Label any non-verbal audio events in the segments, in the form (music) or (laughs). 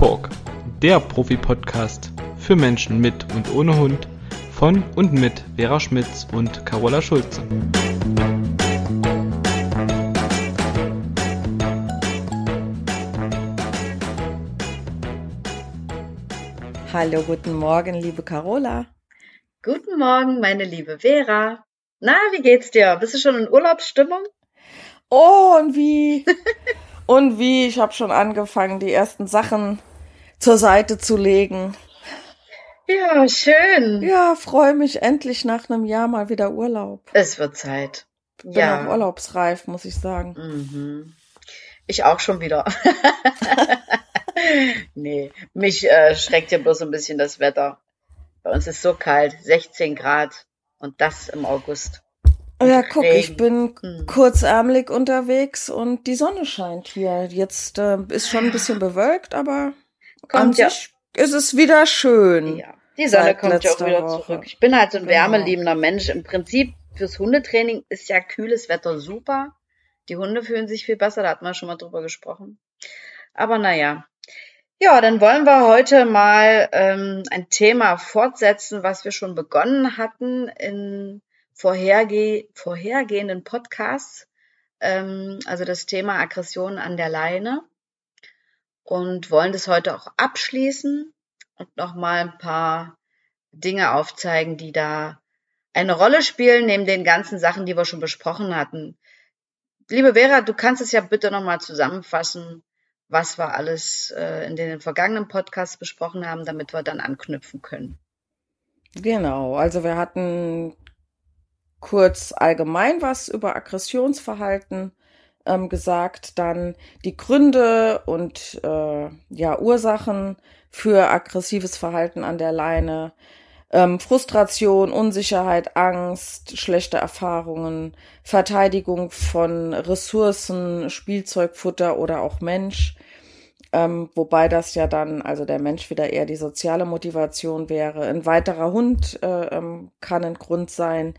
Talk, der Profi-Podcast für Menschen mit und ohne Hund von und mit Vera Schmitz und Carola Schulze. Hallo, guten Morgen, liebe Carola. Guten Morgen, meine liebe Vera. Na, wie geht's dir? Bist du schon in Urlaubsstimmung? Oh, und wie? (laughs) und wie? Ich habe schon angefangen, die ersten Sachen zur Seite zu legen. Ja, schön. Ja, freue mich endlich nach einem Jahr mal wieder Urlaub. Es wird Zeit. Bin ja. auch urlaubsreif, muss ich sagen. Mhm. Ich auch schon wieder. (laughs) nee, mich äh, schreckt ja bloß ein bisschen das Wetter. Bei uns ist so kalt, 16 Grad und das im August. Ja, guck, ich bin Hm. kurzärmelig unterwegs und die Sonne scheint hier. Jetzt äh, ist schon ein bisschen bewölkt, aber an Kommt ja, sich ist es wieder schön. ja. Die Sonne kommt ja auch wieder Woche. zurück. Ich bin halt so ein Genau. wärmeliebender Mensch. Im Prinzip fürs Hundetraining ist ja kühles Wetter super. Die Hunde fühlen sich viel besser, da hatten wir schon mal drüber gesprochen. Aber naja. Ja, dann wollen wir heute mal ähm, ein Thema fortsetzen, was wir schon begonnen hatten in vorherge vorhergehenden Podcasts. Ähm, also das Thema Aggression an der Leine. Und wollen das heute auch abschließen und nochmal ein paar Dinge aufzeigen, die da eine Rolle spielen, neben den ganzen Sachen, die wir schon besprochen hatten. Liebe Vera, du kannst es ja bitte nochmal zusammenfassen, was wir alles äh, in den vergangenen Podcasts besprochen haben, damit wir dann anknüpfen können. Genau, also wir hatten kurz allgemein was über Aggressionsverhalten ähm, gesagt, dann die Gründe und äh, ja Ursachen für aggressives Verhalten an der Leine, ähm, Frustration, Unsicherheit, Angst, schlechte Erfahrungen, Verteidigung von Ressourcen, Spielzeugfutter oder auch Mensch. Ähm, wobei das ja dann, also der Mensch wieder eher die soziale Motivation wäre. Ein weiterer Hund äh, ähm, kann ein Grund sein.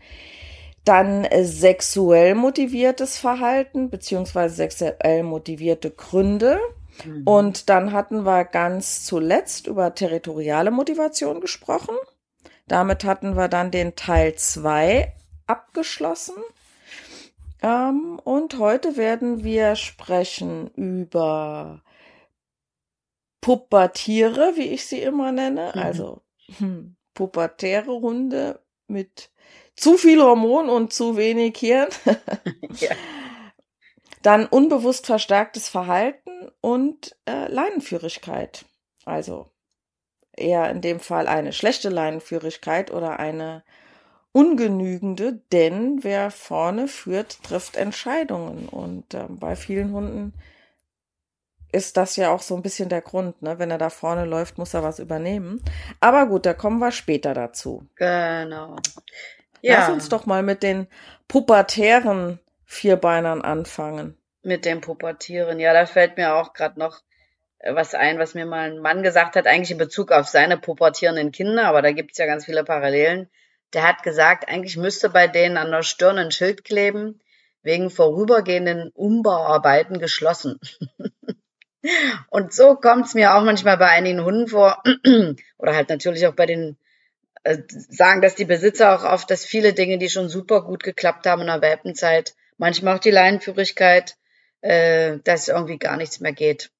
Dann äh, sexuell motiviertes Verhalten beziehungsweise sexuell motivierte Gründe. Mhm. Und dann hatten wir ganz zuletzt über territoriale Motivation gesprochen. Damit hatten wir dann den Teil 2 abgeschlossen. Ähm, und heute werden wir sprechen über Pubertiere, wie ich sie immer nenne. Mhm. Also hm, pubertäre Hunde mit zu viel Hormon und zu wenig Hirn. (laughs) ja. Dann unbewusst verstärktes Verhalten und äh, Leinenführigkeit. Also eher in dem Fall eine schlechte Leinenführigkeit oder eine ungenügende, denn wer vorne führt, trifft Entscheidungen. Und ähm, bei vielen Hunden ist das ja auch so ein bisschen der Grund, ne? Wenn er da vorne läuft, muss er was übernehmen. Aber gut, da kommen wir später dazu. Genau. Lass Ja, uns doch mal mit den pubertären Vierbeinern anfangen. mit dem Pubertieren. Ja, da fällt mir auch gerade noch äh, was ein, was mir mal ein Mann gesagt hat, eigentlich in Bezug auf seine pubertierenden Kinder, aber da gibt's ja ganz viele Parallelen. Der hat gesagt, eigentlich müsste bei denen an der Stirn ein Schild kleben, wegen vorübergehenden Umbauarbeiten geschlossen. (laughs) Und so kommt's mir auch manchmal bei einigen Hunden vor, (clears throat) oder halt natürlich auch bei den, sagen dass die Besitzer auch oft, dass viele Dinge, die schon super gut geklappt haben in der Welpenzeit, manchmal auch die Leinenführigkeit, äh, dass irgendwie gar nichts mehr geht,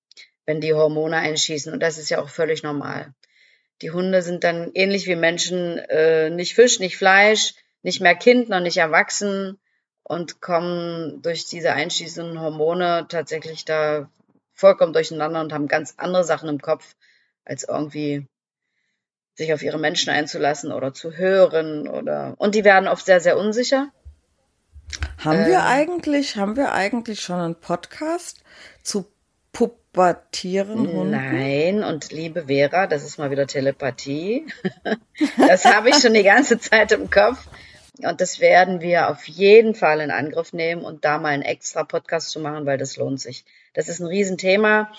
wenn die Hormone einschießen. Und das ist ja auch völlig normal. Die Hunde sind dann ähnlich wie Menschen äh, nicht Fisch, nicht Fleisch, nicht mehr Kind, noch nicht erwachsen und kommen durch diese einschießenden Hormone tatsächlich da vollkommen durcheinander und haben ganz andere Sachen im Kopf, als irgendwie sich auf ihre Menschen einzulassen oder zu hören oder und die werden oft sehr, sehr unsicher. Haben wir Ähm, eigentlich, haben wir eigentlich schon einen Podcast zu pubertieren Hunden? Nein, und liebe Vera, das ist mal wieder Telepathie. (laughs) Das habe ich schon die ganze Zeit im Kopf. Und das werden wir auf jeden Fall in Angriff nehmen und da mal einen extra Podcast zu machen, weil das lohnt sich. Das ist ein Riesenthema.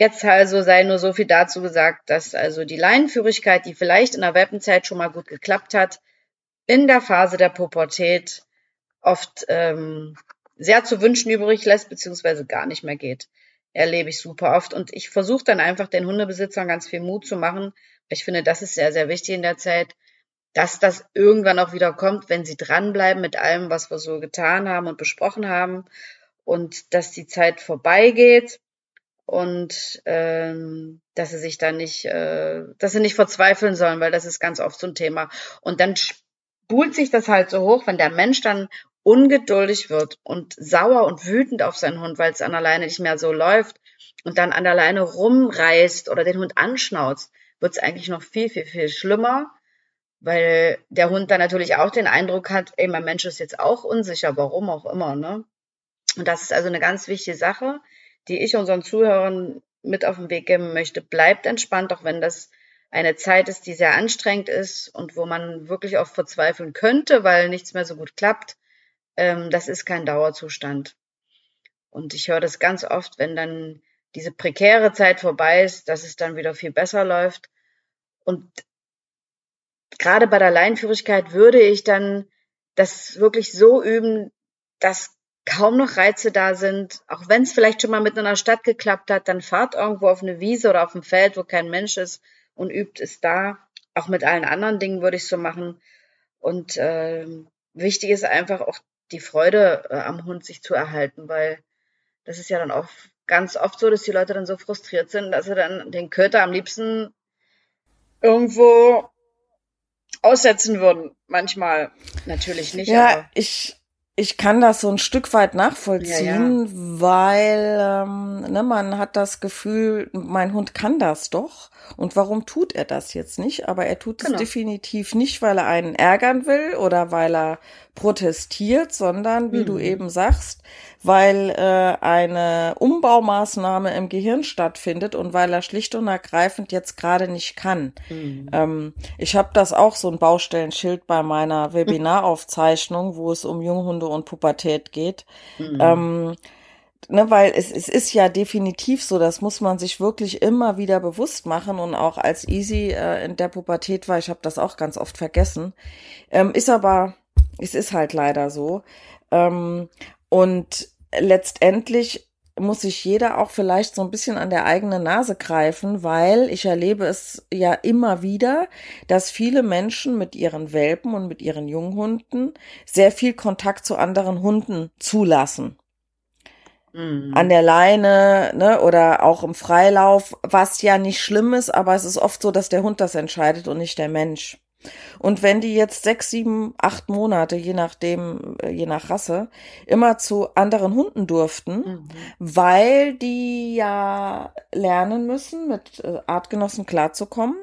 Jetzt also sei nur so viel dazu gesagt, dass also die Leinenführigkeit, die vielleicht in der Welpenzeit schon mal gut geklappt hat, in der Phase der Pubertät oft ähm, sehr zu wünschen übrig lässt, beziehungsweise gar nicht mehr geht. erlebe ich super oft. Und ich versuche dann einfach den Hundebesitzern ganz viel Mut zu machen. Ich finde, das ist sehr, sehr wichtig in der Zeit, dass das irgendwann auch wieder kommt, wenn sie dranbleiben mit allem, was wir so getan haben und besprochen haben und dass die Zeit vorbeigeht und ähm, dass sie sich dann nicht, äh, dass sie nicht verzweifeln sollen, weil das ist ganz oft so ein Thema. Und dann spult sich das halt so hoch, wenn der Mensch dann ungeduldig wird und sauer und wütend auf seinen Hund, weil es an alleine nicht mehr so läuft und dann an alleine rumreißt oder den Hund anschnauzt, wird es eigentlich noch viel, viel, viel schlimmer, weil der Hund dann natürlich auch den Eindruck hat, ey, mein Mensch ist jetzt auch unsicher, warum auch immer, ne? Und das ist also eine ganz wichtige Sache, die ich unseren Zuhörern mit auf den Weg geben möchte. Bleibt entspannt, auch wenn das eine Zeit ist, die sehr anstrengend ist und wo man wirklich oft verzweifeln könnte, weil nichts mehr so gut klappt ähm, das ist kein Dauerzustand. Und ich höre das ganz oft, wenn dann diese prekäre Zeit vorbei ist, dass es dann wieder viel besser läuft. Und gerade bei der Leinführigkeit würde ich dann das wirklich so üben, dass kaum noch Reize da sind. Auch wenn es vielleicht schon mal mit einer Stadt geklappt hat, dann fahrt irgendwo auf eine Wiese oder auf ein Feld, wo kein Mensch ist und übt es da. Auch mit allen anderen Dingen würde ich so machen. Und äh, wichtig ist einfach auch die Freude äh, am Hund sich zu erhalten, weil das ist ja dann auch ganz oft so, dass die Leute dann so frustriert sind, dass sie dann den Köter am liebsten irgendwo aussetzen würden. Manchmal natürlich nicht. Ja, ich ich kann das so ein Stück weit nachvollziehen, ja, ja. weil ähm, ne, man hat das Gefühl, mein Hund kann das doch. Und warum tut er das jetzt nicht? Aber er tut genau. es definitiv nicht, weil er einen ärgern will oder weil er protestiert, sondern wie mhm. du eben sagst, weil äh, eine Umbaumaßnahme im Gehirn stattfindet und weil er schlicht und ergreifend jetzt gerade nicht kann. Mhm. Ähm, ich habe das auch so ein Baustellenschild bei meiner (laughs) Webinaraufzeichnung, wo es um Junghunde und Pubertät geht. Mhm. Ähm, ne, weil es, es ist ja definitiv so, das muss man sich wirklich immer wieder bewusst machen und auch als Easy äh, in der Pubertät war, ich habe das auch ganz oft vergessen, ähm, ist aber, es ist halt leider so. Ähm, und letztendlich muss sich jeder auch vielleicht so ein bisschen an der eigenen Nase greifen, weil ich erlebe es ja immer wieder, dass viele Menschen mit ihren Welpen und mit ihren Junghunden sehr viel Kontakt zu anderen Hunden zulassen. Mhm. An der Leine, ne, oder auch im Freilauf, was ja nicht schlimm ist, aber es ist oft so, dass der Hund das entscheidet und nicht der Mensch. Und wenn die jetzt sechs, sieben, acht Monate, je nachdem, äh, je nach Rasse, immer zu anderen Hunden durften, mhm. weil die ja lernen müssen, mit äh, Artgenossen klarzukommen,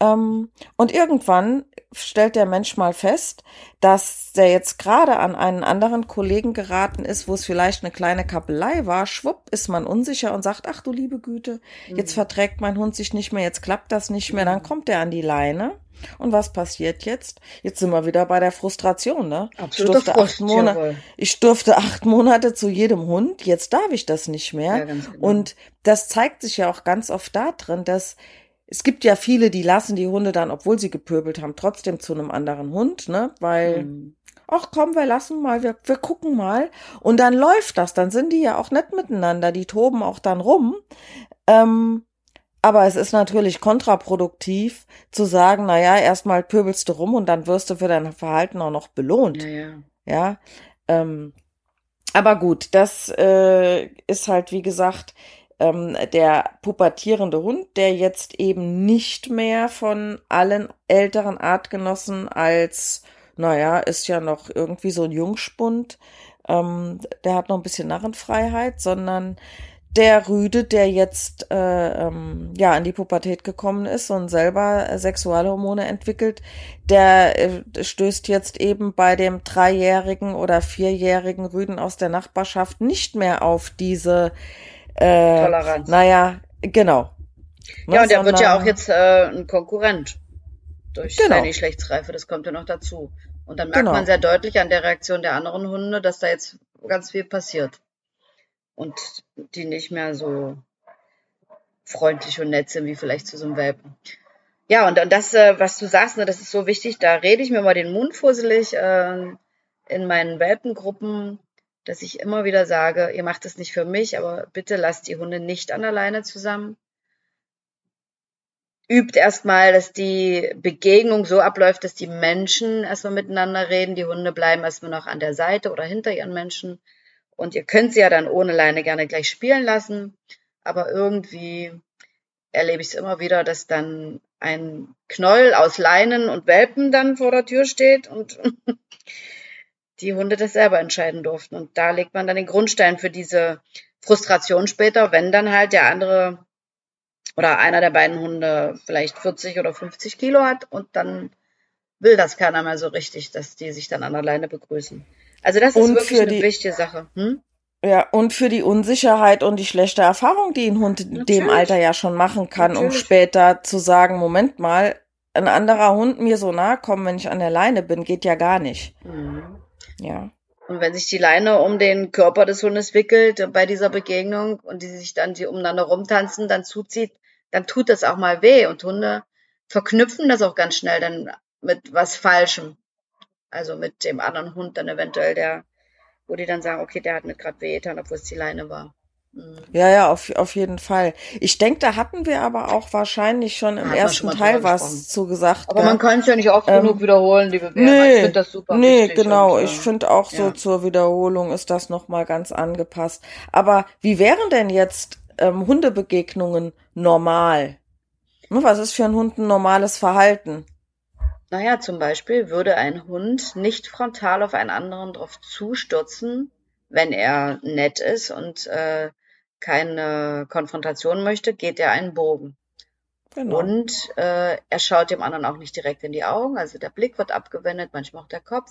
ähm, und irgendwann stellt der Mensch mal fest, dass der jetzt gerade an einen anderen Kollegen geraten ist, wo es vielleicht eine kleine Kappelei war. Schwupp ist man unsicher und sagt, ach du liebe Güte, jetzt mhm. verträgt mein Hund sich nicht mehr, jetzt klappt das nicht mehr, dann mhm. kommt er an die Leine. Und was passiert jetzt? Jetzt sind wir wieder bei der Frustration, ne? ich durfte, Frust, acht Monate, ich durfte acht Monate zu jedem Hund, jetzt darf ich das nicht mehr. Ja, genau. Und das zeigt sich ja auch ganz oft da drin, dass es gibt ja viele, die lassen die Hunde dann, obwohl sie gepöbelt haben, trotzdem zu einem anderen Hund, ne? Weil, mhm. ach komm, wir lassen mal, wir, wir gucken mal. Und dann läuft das, dann sind die ja auch nett miteinander, die toben auch dann rum. Ähm, aber es ist natürlich kontraproduktiv zu sagen, na ja, erstmal pöbelst du rum und dann wirst du für dein Verhalten auch noch belohnt. Ja, ja. ja ähm, aber gut, das äh, ist halt, wie gesagt, ähm, der pubertierende Hund, der jetzt eben nicht mehr von allen älteren Artgenossen als, naja, ist ja noch irgendwie so ein Jungspund, ähm, der hat noch ein bisschen Narrenfreiheit, sondern der Rüde, der jetzt äh, ähm, ja in die Pubertät gekommen ist und selber Sexualhormone entwickelt, der äh, stößt jetzt eben bei dem dreijährigen oder vierjährigen Rüden aus der Nachbarschaft nicht mehr auf diese äh, Toleranz. Naja, genau. Ja, und der wird ja auch jetzt äh, ein Konkurrent durch genau. seine Geschlechtsreife, das kommt ja noch dazu. Und dann merkt genau. man sehr deutlich an der Reaktion der anderen Hunde, dass da jetzt ganz viel passiert. Und die nicht mehr so freundlich und nett sind wie vielleicht zu so einem Welpen. Ja, und, und das, äh, was du sagst, ne, das ist so wichtig, da rede ich mir mal den Mund fusselig äh, in meinen Welpengruppen dass ich immer wieder sage, ihr macht es nicht für mich, aber bitte lasst die Hunde nicht an der Leine zusammen. Übt erstmal, dass die Begegnung so abläuft, dass die Menschen erstmal miteinander reden. Die Hunde bleiben erstmal noch an der Seite oder hinter ihren Menschen. Und ihr könnt sie ja dann ohne Leine gerne gleich spielen lassen. Aber irgendwie erlebe ich es immer wieder, dass dann ein Knoll aus Leinen und Welpen dann vor der Tür steht und (laughs) die Hunde das selber entscheiden durften. Und da legt man dann den Grundstein für diese Frustration später, wenn dann halt der andere oder einer der beiden Hunde vielleicht 40 oder 50 Kilo hat und dann will das keiner mehr so richtig, dass die sich dann an der Leine begrüßen. Also das ist und wirklich eine die, wichtige Sache. Hm? Ja, und für die Unsicherheit und die schlechte Erfahrung, die ein Hund in dem Alter ja schon machen kann, Natürlich. um später zu sagen, Moment mal, ein anderer Hund mir so nahe kommen, wenn ich an der Leine bin, geht ja gar nicht. Mhm. Ja. Und wenn sich die Leine um den Körper des Hundes wickelt bei dieser Begegnung und die sich dann die umeinander rumtanzen, dann zuzieht, dann tut das auch mal weh. Und Hunde verknüpfen das auch ganz schnell dann mit was Falschem. Also mit dem anderen Hund dann eventuell, der, wo die dann sagen, okay, der hat mir gerade wehgetan, obwohl es die Leine war. Mhm. Ja, ja, auf, auf jeden Fall. Ich denke, da hatten wir aber auch wahrscheinlich schon im ersten schon Teil was zu gesagt. Aber man kann es ja nicht oft ähm, genug wiederholen, liebe Bären. Nee, ich finde das super. Nee, genau. Und, ich finde auch so ja. zur Wiederholung ist das nochmal ganz angepasst. Aber wie wären denn jetzt ähm, Hundebegegnungen normal? Hm, was ist für einen Hund ein normales Verhalten? Naja, zum Beispiel würde ein Hund nicht frontal auf einen anderen drauf zustürzen, wenn er nett ist und äh, keine Konfrontation möchte, geht er einen Bogen. Genau. Und äh, er schaut dem anderen auch nicht direkt in die Augen, also der Blick wird abgewendet, manchmal auch der Kopf.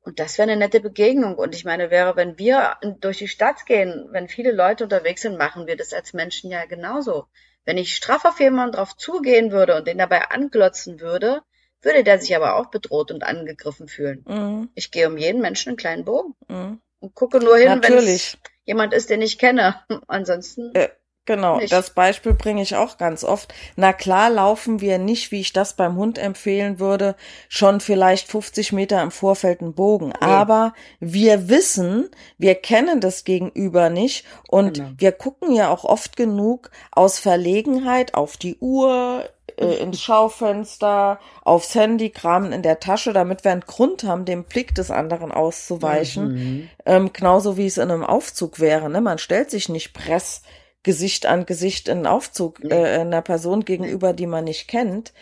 Und das wäre eine nette Begegnung. Und ich meine, wäre, wenn wir durch die Stadt gehen, wenn viele Leute unterwegs sind, machen wir das als Menschen ja genauso. Wenn ich straff auf jemanden drauf zugehen würde und den dabei anglotzen würde, würde der sich aber auch bedroht und angegriffen fühlen. Mhm. Ich gehe um jeden Menschen einen kleinen Bogen mhm. Und gucke nur hin, Natürlich. wenn jemand ist, den ich kenne. (laughs) Ansonsten. Äh, genau, nicht. das Beispiel bringe ich auch ganz oft. Na klar laufen wir nicht, wie ich das beim Hund empfehlen würde, schon vielleicht 50 Meter im Vorfeld einen Bogen. Nee. Aber wir wissen, wir kennen das Gegenüber nicht und genau. wir gucken ja auch oft genug aus Verlegenheit auf die Uhr, äh, ins Schaufenster, aufs Handy, kramen in der Tasche, damit wir einen Grund haben, dem Blick des anderen auszuweichen. Mhm. Ähm, genauso wie es in einem Aufzug wäre. Ne? Man stellt sich nicht Press Gesicht an Gesicht in einen Aufzug äh, einer Person gegenüber, die man nicht kennt.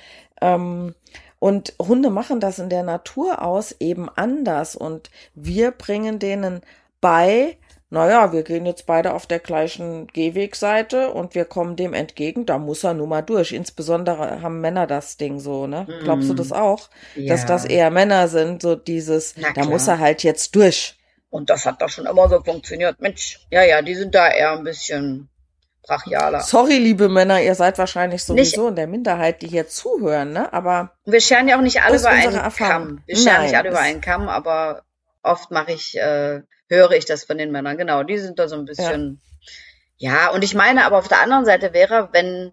Ähm, und Hunde machen das in der Natur aus eben anders. Und wir bringen denen bei, naja, wir gehen jetzt beide auf der gleichen Gehwegseite und wir kommen dem entgegen, da muss er nun mal durch. Insbesondere haben Männer das Ding so, ne? Mm. Glaubst du das auch? Ja. Dass das eher Männer sind, so dieses, da muss er halt jetzt durch. Und das hat doch schon immer so funktioniert. Mensch, ja, ja, die sind da eher ein bisschen brachialer. Sorry, liebe Männer, ihr seid wahrscheinlich sowieso nicht, in der Minderheit, die hier zuhören, ne? Aber. Wir scheren ja auch nicht alle über einen Erfahrung. Kamm. Wir scheren Nein, nicht alle über einen Kamm, aber oft mache ich, äh, höre ich das von den Männern. Genau, die sind da so ein bisschen. Ja. ja, und ich meine, aber auf der anderen Seite wäre, wenn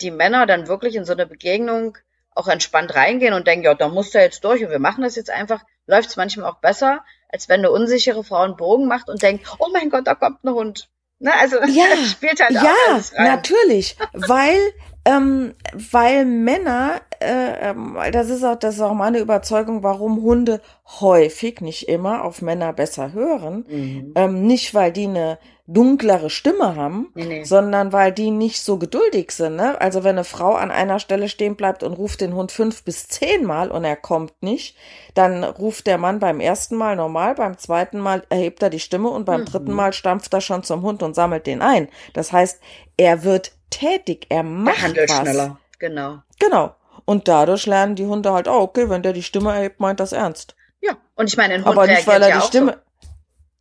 die Männer dann wirklich in so eine Begegnung auch entspannt reingehen und denken, ja, da muss er jetzt durch und wir machen das jetzt einfach, läuft es manchmal auch besser, als wenn eine unsichere Frau einen Bogen macht und denkt, oh mein Gott, da kommt ein Hund. Ne, also ja, (laughs) spielt halt auch ja, natürlich, weil ähm, weil Männer, äh, ähm, das ist auch das ist auch meine Überzeugung, warum Hunde häufig, nicht immer, auf Männer besser hören, mhm. ähm, nicht weil die eine dunklere Stimme haben, nee, nee. sondern weil die nicht so geduldig sind. Ne? Also wenn eine Frau an einer Stelle stehen bleibt und ruft den Hund fünf bis zehn Mal und er kommt nicht, dann ruft der Mann beim ersten Mal normal, beim zweiten Mal erhebt er die Stimme und beim mhm. dritten Mal stampft er schon zum Hund und sammelt den ein. Das heißt, er wird tätig, er macht er was. schneller, genau. Genau. Und dadurch lernen die Hunde halt, oh, okay, wenn der die Stimme erhebt, meint das ernst. Ja, und ich meine, ein Hund Aber nicht, weil er ja die Stimme, so.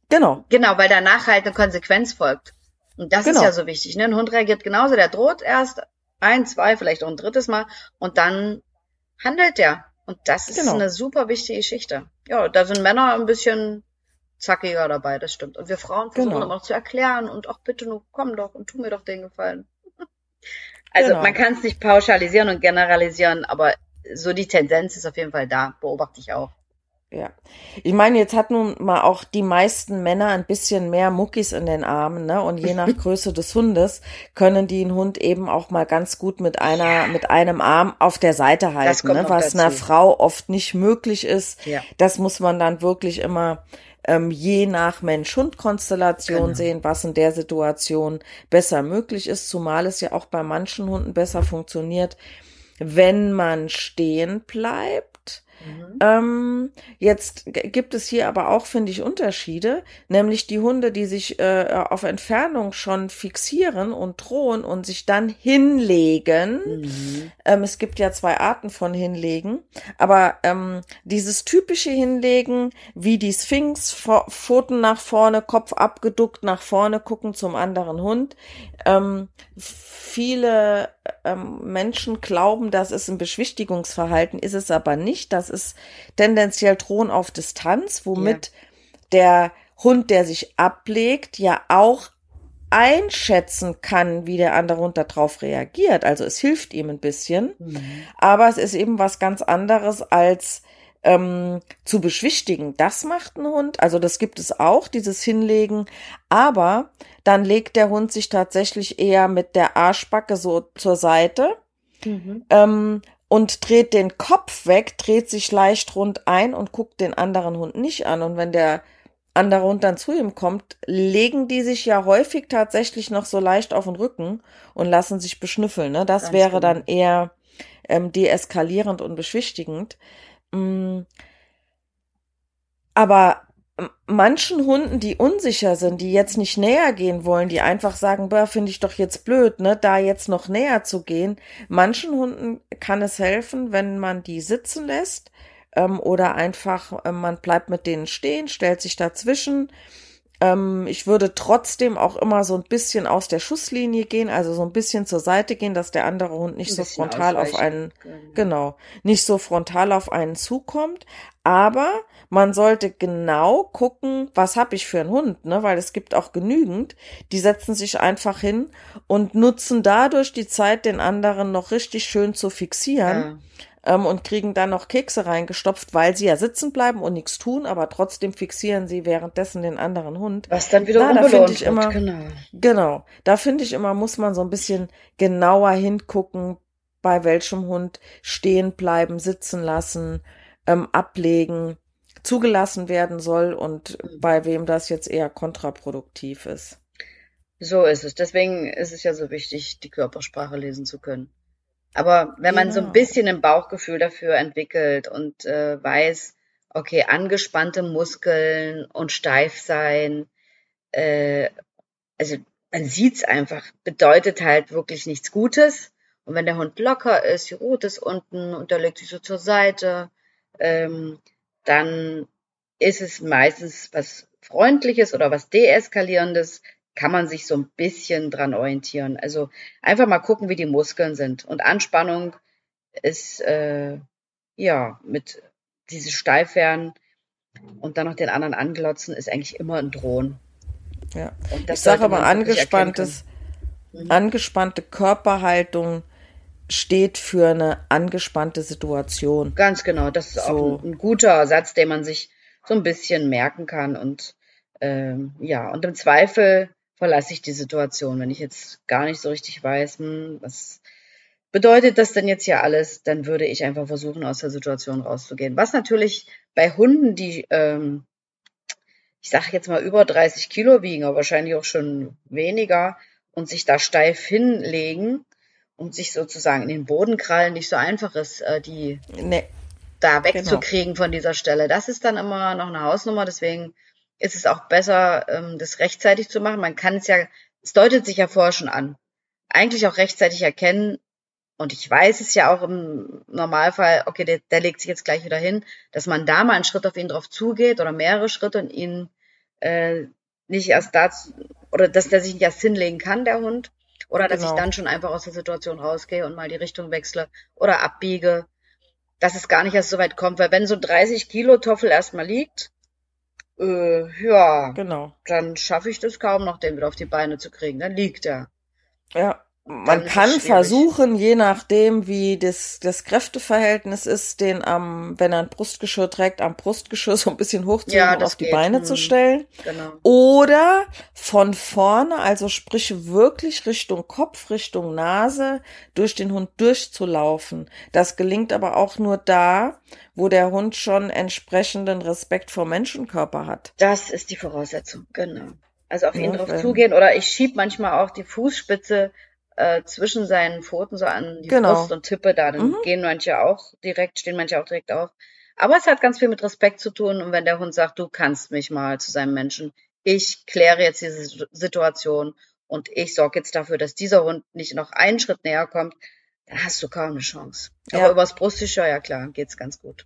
Genau. Genau, weil danach halt eine Konsequenz folgt. Und das genau. ist ja so wichtig. Ne? Ein Hund reagiert genauso, der droht erst ein, zwei, vielleicht auch ein drittes Mal und dann handelt der. Und das ist genau. eine super wichtige Geschichte. Ja, da sind Männer ein bisschen zackiger dabei, das stimmt. Und wir Frauen versuchen genau. immer auch zu erklären und auch bitte nur komm doch und tu mir doch den Gefallen. Also genau. man kann es nicht pauschalisieren und generalisieren, aber so die Tendenz ist auf jeden Fall da, beobachte ich auch. Ja. Ich meine, jetzt hat nun mal auch die meisten Männer ein bisschen mehr Muckis in den Armen, ne? Und je nach (laughs) Größe des Hundes können die einen Hund eben auch mal ganz gut mit einer, mit einem Arm auf der Seite halten, ne? Was dazu. einer Frau oft nicht möglich ist. Ja. Das muss man dann wirklich immer ähm, je nach Mensch-Hund-Konstellation genau. sehen, was in der Situation besser möglich ist, zumal es ja auch bei manchen Hunden besser funktioniert, wenn man stehen bleibt Mhm. Ähm, jetzt gibt es hier aber auch, finde ich, Unterschiede, nämlich die Hunde, die sich äh, auf Entfernung schon fixieren und drohen und sich dann hinlegen. Mhm. Ähm, es gibt ja zwei Arten von Hinlegen, aber ähm, dieses typische Hinlegen, wie die Sphinx, Pfoten nach vorne, Kopf abgeduckt nach vorne, gucken zum anderen Hund. Ähm, viele ähm, Menschen glauben, das ist ein Beschwichtigungsverhalten, ist es aber nicht. Das ist tendenziell Drohen auf Distanz, womit ja. der Hund, der sich ablegt, ja auch einschätzen kann, wie der andere Hund darauf reagiert. Also es hilft ihm ein bisschen, mhm. aber es ist eben was ganz anderes als ähm, zu beschwichtigen. Das macht ein Hund, also das gibt es auch, dieses Hinlegen, aber dann legt der Hund sich tatsächlich eher mit der Arschbacke so zur Seite mhm. ähm, und dreht den Kopf weg, dreht sich leicht rund ein und guckt den anderen Hund nicht an. Und wenn der andere Hund dann zu ihm kommt, legen die sich ja häufig tatsächlich noch so leicht auf den Rücken und lassen sich beschnüffeln. Ne? Das Ganz wäre gut. dann eher ähm, deeskalierend und beschwichtigend. Mm. Aber manchen Hunden, die unsicher sind, die jetzt nicht näher gehen wollen, die einfach sagen, finde ich doch jetzt blöd, ne, da jetzt noch näher zu gehen. Manchen Hunden kann es helfen, wenn man die sitzen lässt ähm, oder einfach äh, man bleibt mit denen stehen, stellt sich dazwischen ähm, ich würde trotzdem auch immer so ein bisschen aus der Schusslinie gehen, also so ein bisschen zur Seite gehen, dass der andere Hund nicht so frontal auf einen, genau. genau, nicht so frontal auf einen zukommt. Aber man sollte genau gucken, was habe ich für einen Hund, ne? Weil es gibt auch genügend, die setzen sich einfach hin und nutzen dadurch die Zeit, den anderen noch richtig schön zu fixieren. Ja ähm, und kriegen dann noch Kekse reingestopft, weil sie ja sitzen bleiben und nichts tun, aber trotzdem fixieren sie währenddessen den anderen Hund. Was dann wieder da finde ich immer, genau. genau, da finde ich immer, muss man so ein bisschen genauer hingucken, bei welchem Hund stehen bleiben, sitzen lassen, ähm, ablegen, zugelassen werden soll und mhm. bei wem das jetzt eher kontraproduktiv ist. So ist es. Deswegen ist es ja so wichtig, die Körpersprache lesen zu können. Aber wenn man so ein bisschen ein Bauchgefühl dafür entwickelt und äh, weiß, okay, angespannte Muskeln und steif sein, äh, also man sieht's einfach, bedeutet halt wirklich nichts Gutes. Und wenn der Hund locker ist, die Rot ist unten und der legt sich so zur Seite, ähm, dann ist es meistens was Freundliches oder was Deeskalierendes, kann man sich so ein bisschen dran orientieren. Also einfach mal gucken, wie die Muskeln sind. Und Anspannung ist äh, ja mit diese steif werden und dann noch den anderen anglotzen, ist eigentlich immer ein Drohen. Ja. ich sage aber angespanntes, mhm. angespannte Körperhaltung steht für eine angespannte Situation. Ganz genau. Das ist so. auch ein, ein, guter Satz, den man sich so ein bisschen merken kann und ähm, ja, und im Zweifel verlasse ich die Situation. Wenn ich jetzt gar nicht so richtig weiß, hm, was bedeutet das denn jetzt hier alles, dann würde ich einfach versuchen, aus der Situation rauszugehen. Was natürlich bei Hunden, die, ähm, ich sage jetzt mal, über 30 Kilo wiegen, aber wahrscheinlich auch schon weniger und sich da steif hinlegen und sich sozusagen in den Boden krallen, nicht so einfach ist, äh, die nee. da wegzukriegen genau. von dieser Stelle. Das ist dann immer noch eine Hausnummer, deswegen ist es auch besser, ähm, das rechtzeitig zu machen. Man kann es ja, es deutet sich ja vorher schon an. Eigentlich auch rechtzeitig erkennen, und ich weiß es ja auch im Normalfall, okay, der, der legt sich jetzt gleich wieder hin, dass man da mal einen Schritt auf ihn drauf zugeht oder mehrere Schritte und ihn äh, nicht erst dazu, oder dass der sich nicht erst hinlegen kann, der Hund, oder dass genau. ich dann schon einfach aus der Situation rausgehe und mal die Richtung wechsle oder abbiege, dass es gar nicht erst so weit kommt, weil wenn so 30 Kilo Toffel erstmal liegt, äh, ja. Genau. Dann schaffe ich das kaum noch, den wieder auf die Beine zu kriegen. Dann liegt er. Ja. Man kann versuchen, je nachdem, wie das, das Kräfteverhältnis ist, den am, wenn er ein Brustgeschirr trägt, am Brustgeschirr (laughs) so ein bisschen hochzuheben ja, und auf die geht. Beine hm. zu stellen. Genau. Oder von vorne, also sprich wirklich Richtung Kopf, Richtung Nase, durch den Hund durchzulaufen. Das gelingt aber auch nur da, wo der Hund schon entsprechenden Respekt vor Menschenkörper hat. Das ist die Voraussetzung, genau. Also auf ihn ja, drauf zugehen oder ich schieb manchmal auch die Fußspitze äh, zwischen seinen Pfoten so an die genau. Brust und tippe da. Dann mhm. gehen manche auch direkt, stehen manche auch direkt auf. Aber es hat ganz viel mit Respekt zu tun. Und wenn der Hund sagt, du kannst mich mal zu seinem Menschen, ich kläre jetzt diese Situation und ich sorge jetzt dafür, dass dieser Hund nicht noch einen Schritt näher kommt, dann hast du kaum eine Chance. Ja. Aber übers Brustgeschirr, ja klar, geht's ganz gut.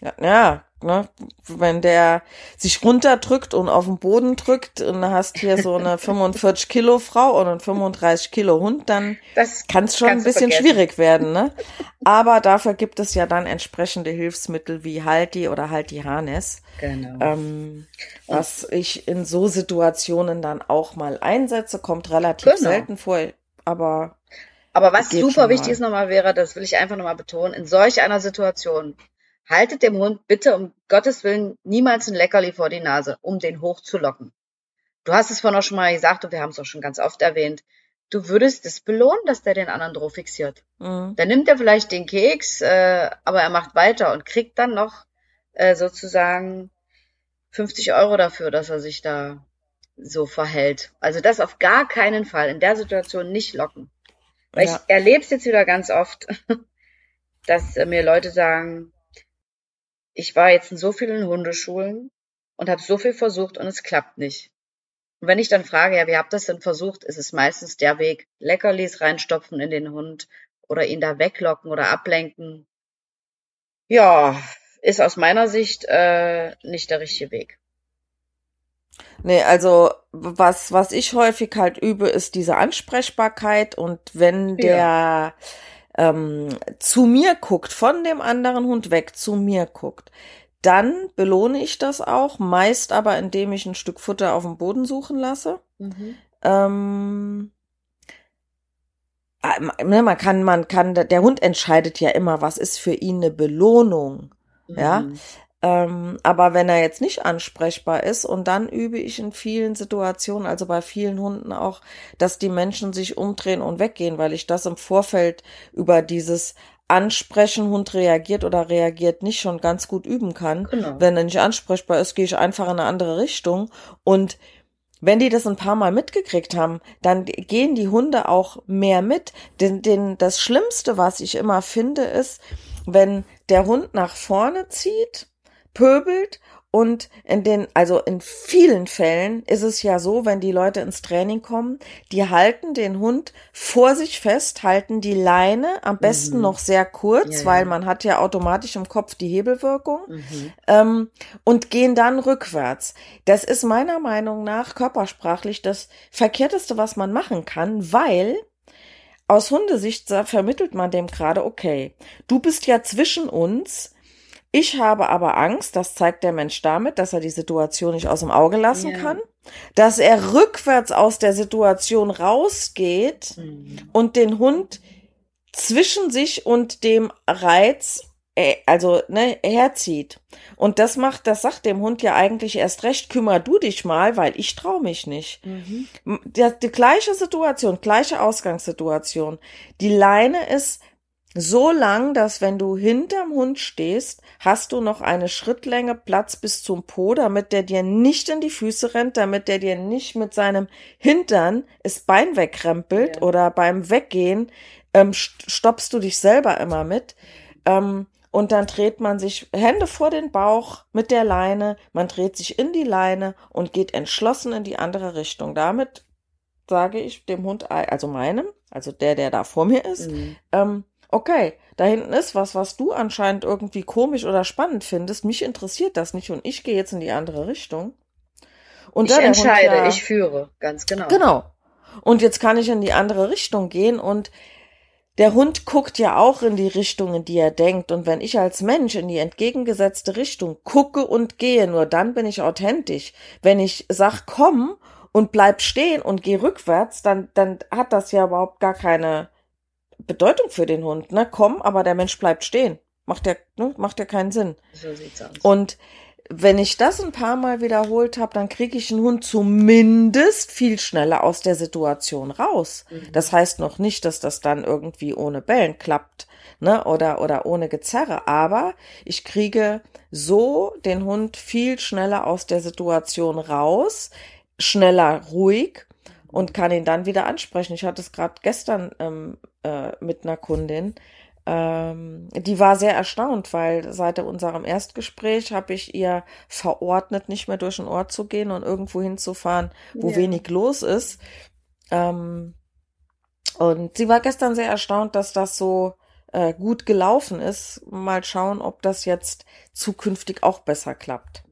Ja, ja, ne? wenn der sich runterdrückt und auf den Boden drückt und du hast hier so eine (laughs) 45 Kilo Frau und einen 35 Kilo Hund, dann kann es schon ein bisschen schwierig werden. Ne? Aber dafür gibt es ja dann entsprechende Hilfsmittel wie Halti oder Halti Harness, genau. ähm, was ich in so Situationen dann auch mal einsetze, kommt relativ genau. selten vor, aber aber was super wichtig ist nochmal wäre, das will ich einfach nochmal betonen, in solch einer Situation Haltet dem Hund bitte um Gottes Willen niemals ein Leckerli vor die Nase, um den hochzulocken. Du hast es vorhin auch schon mal gesagt und wir haben es auch schon ganz oft erwähnt. Du würdest es belohnen, dass der den anderen drauf fixiert. Mhm. Dann nimmt er vielleicht den Keks, äh, aber er macht weiter und kriegt dann noch äh, sozusagen 50 Euro dafür, dass er sich da so verhält. Also das auf gar keinen Fall in der Situation nicht locken. Weil ja. ich erlebe es jetzt wieder ganz oft, (laughs) dass mir Leute sagen, ich war jetzt in so vielen Hundeschulen und habe so viel versucht und es klappt nicht. Und wenn ich dann frage, ja, wie habt ihr das denn versucht, ist es meistens der Weg, Leckerlis reinstopfen in den Hund oder ihn da weglocken oder ablenken. Ja, ist aus meiner Sicht äh, nicht der richtige Weg. Nee, also was, was ich häufig halt übe, ist diese Ansprechbarkeit und wenn der ja ähm, zu mir guckt, von dem anderen Hund weg zu mir guckt, dann belohne ich das auch, meist aber indem ich ein Stück Futter auf dem Boden suchen lasse. Mhm. Ähm, ah, ne, man kann, man kann, der Hund entscheidet ja immer, was ist für ihn eine Belohnung. Mhm. Ja, ähm, aber wenn er jetzt nicht ansprechbar ist, und dann übe ich in vielen Situationen, also bei vielen Hunden auch, dass die Menschen sich umdrehen und weggehen, weil ich das im Vorfeld über dieses Ansprechen, Hund reagiert oder reagiert nicht schon ganz gut üben kann. Genau. Wenn er nicht ansprechbar ist, gehe ich einfach in eine andere Richtung. Und wenn die das ein paar Mal mitgekriegt haben, dann gehen die Hunde auch mehr mit. Denn, denn das Schlimmste, was ich immer finde, ist, wenn der Hund nach vorne zieht pöbelt und in den, also in vielen Fällen ist es ja so, wenn die Leute ins Training kommen, die halten den Hund vor sich fest, halten die Leine am besten mhm. noch sehr kurz, ja, weil man hat ja automatisch im Kopf die Hebelwirkung mhm. ähm, und gehen dann rückwärts. Das ist meiner Meinung nach körpersprachlich das Verkehrteste, was man machen kann, weil aus Hundesicht vermittelt man dem gerade, okay, du bist ja zwischen uns, ich habe aber Angst, das zeigt der Mensch damit, dass er die Situation nicht aus dem Auge lassen ja. kann, dass er rückwärts aus der Situation rausgeht mhm. und den Hund zwischen sich und dem Reiz äh, also ne, herzieht. Und das macht, das sagt dem Hund ja eigentlich erst recht, kümmer du dich mal, weil ich trau mich nicht. Mhm. Die, die gleiche Situation, gleiche Ausgangssituation. Die Leine ist so lang, dass wenn du hinterm Hund stehst, hast du noch eine Schrittlänge Platz bis zum Po, damit der dir nicht in die Füße rennt, damit der dir nicht mit seinem Hintern das Bein wegkrempelt ja. oder beim Weggehen ähm, stoppst du dich selber immer mit. Ähm, und dann dreht man sich Hände vor den Bauch mit der Leine, man dreht sich in die Leine und geht entschlossen in die andere Richtung. Damit sage ich dem Hund, also meinem, also der, der da vor mir ist, mhm. ähm, okay, da hinten ist was, was du anscheinend irgendwie komisch oder spannend findest. Mich interessiert das nicht und ich gehe jetzt in die andere Richtung. Und ich entscheide, ja, ich führe, ganz genau. Genau. Und jetzt kann ich in die andere Richtung gehen und der Hund guckt ja auch in die Richtung, in die er denkt. Und wenn ich als Mensch in die entgegengesetzte Richtung gucke und gehe, nur dann bin ich authentisch. Wenn ich sag, komm und bleib stehen und geh rückwärts, dann, dann hat das ja überhaupt gar keine Bedeutung für den Hund, ne? Komm, aber der Mensch bleibt stehen. Macht ja, ne? macht ja keinen Sinn. So sieht's aus. Und wenn ich das ein paar Mal wiederholt habe, dann kriege ich einen Hund zumindest viel schneller aus der Situation raus. Mhm. Das heißt noch nicht, dass das dann irgendwie ohne Bellen klappt, ne, oder, oder ohne Gezerre. Aber ich kriege so den Hund viel schneller aus der Situation raus, schneller ruhig und kann ihn dann wieder ansprechen. Ich hatte es gerade gestern ähm, äh, mit einer Kundin, ähm, die war sehr erstaunt, weil seit unserem Erstgespräch habe ich ihr verordnet, nicht mehr durch den Ort zu gehen und irgendwo hinzufahren, wo Ja. wenig los ist. Ähm, und sie war gestern sehr erstaunt, dass das so äh, gut gelaufen ist. Mal schauen, ob das jetzt zukünftig auch besser klappt.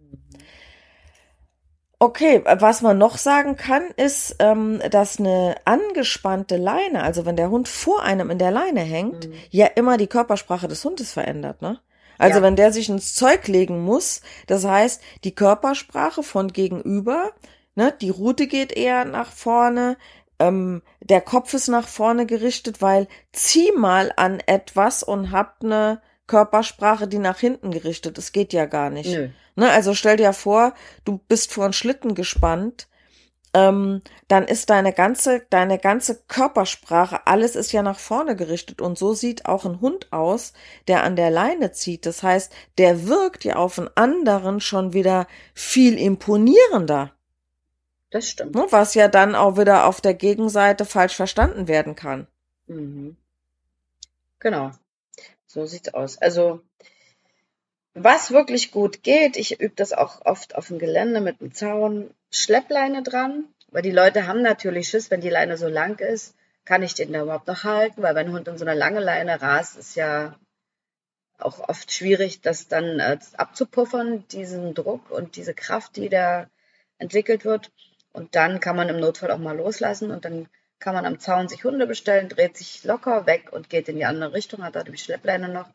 Okay, was man noch sagen kann, ist, ähm, dass eine angespannte Leine, also wenn der Hund vor einem in der Leine hängt, Mhm. ja immer die Körpersprache des Hundes verändert, ne? Also Ja. wenn der sich ins Zeug legen muss, das heißt, die Körpersprache von gegenüber, ne, die Rute geht eher nach vorne, ähm, der Kopf ist nach vorne gerichtet, weil zieh mal an etwas und habt eine Körpersprache, die nach hinten gerichtet ist. Geht ja gar nicht. Nö. Ne, also stell dir vor, du bist vor einen Schlitten gespannt, ähm, dann ist deine ganze, deine ganze Körpersprache, alles ist ja nach vorne gerichtet. Und so sieht auch ein Hund aus, der an der Leine zieht. Das heißt, der wirkt ja auf einen anderen schon wieder viel imponierender. Das stimmt. Ne, was ja dann auch wieder auf der Gegenseite falsch verstanden werden kann. Mhm. Genau. So sieht's aus. Also, was wirklich gut geht, ich übe das auch oft auf dem Gelände mit einem Zaun, Schleppleine dran, weil die Leute haben natürlich Schiss, wenn die Leine so lang ist, kann ich den da überhaupt noch halten, weil wenn ein Hund in so eine lange Leine rast, ist ja auch oft schwierig, das dann äh, abzupuffern, diesen Druck und diese Kraft, die da entwickelt wird. Und dann kann man im Notfall auch mal loslassen und dann kann man am Zaun sich Hunde bestellen, dreht sich locker weg und geht in die andere Richtung, hat da die Schleppleine noch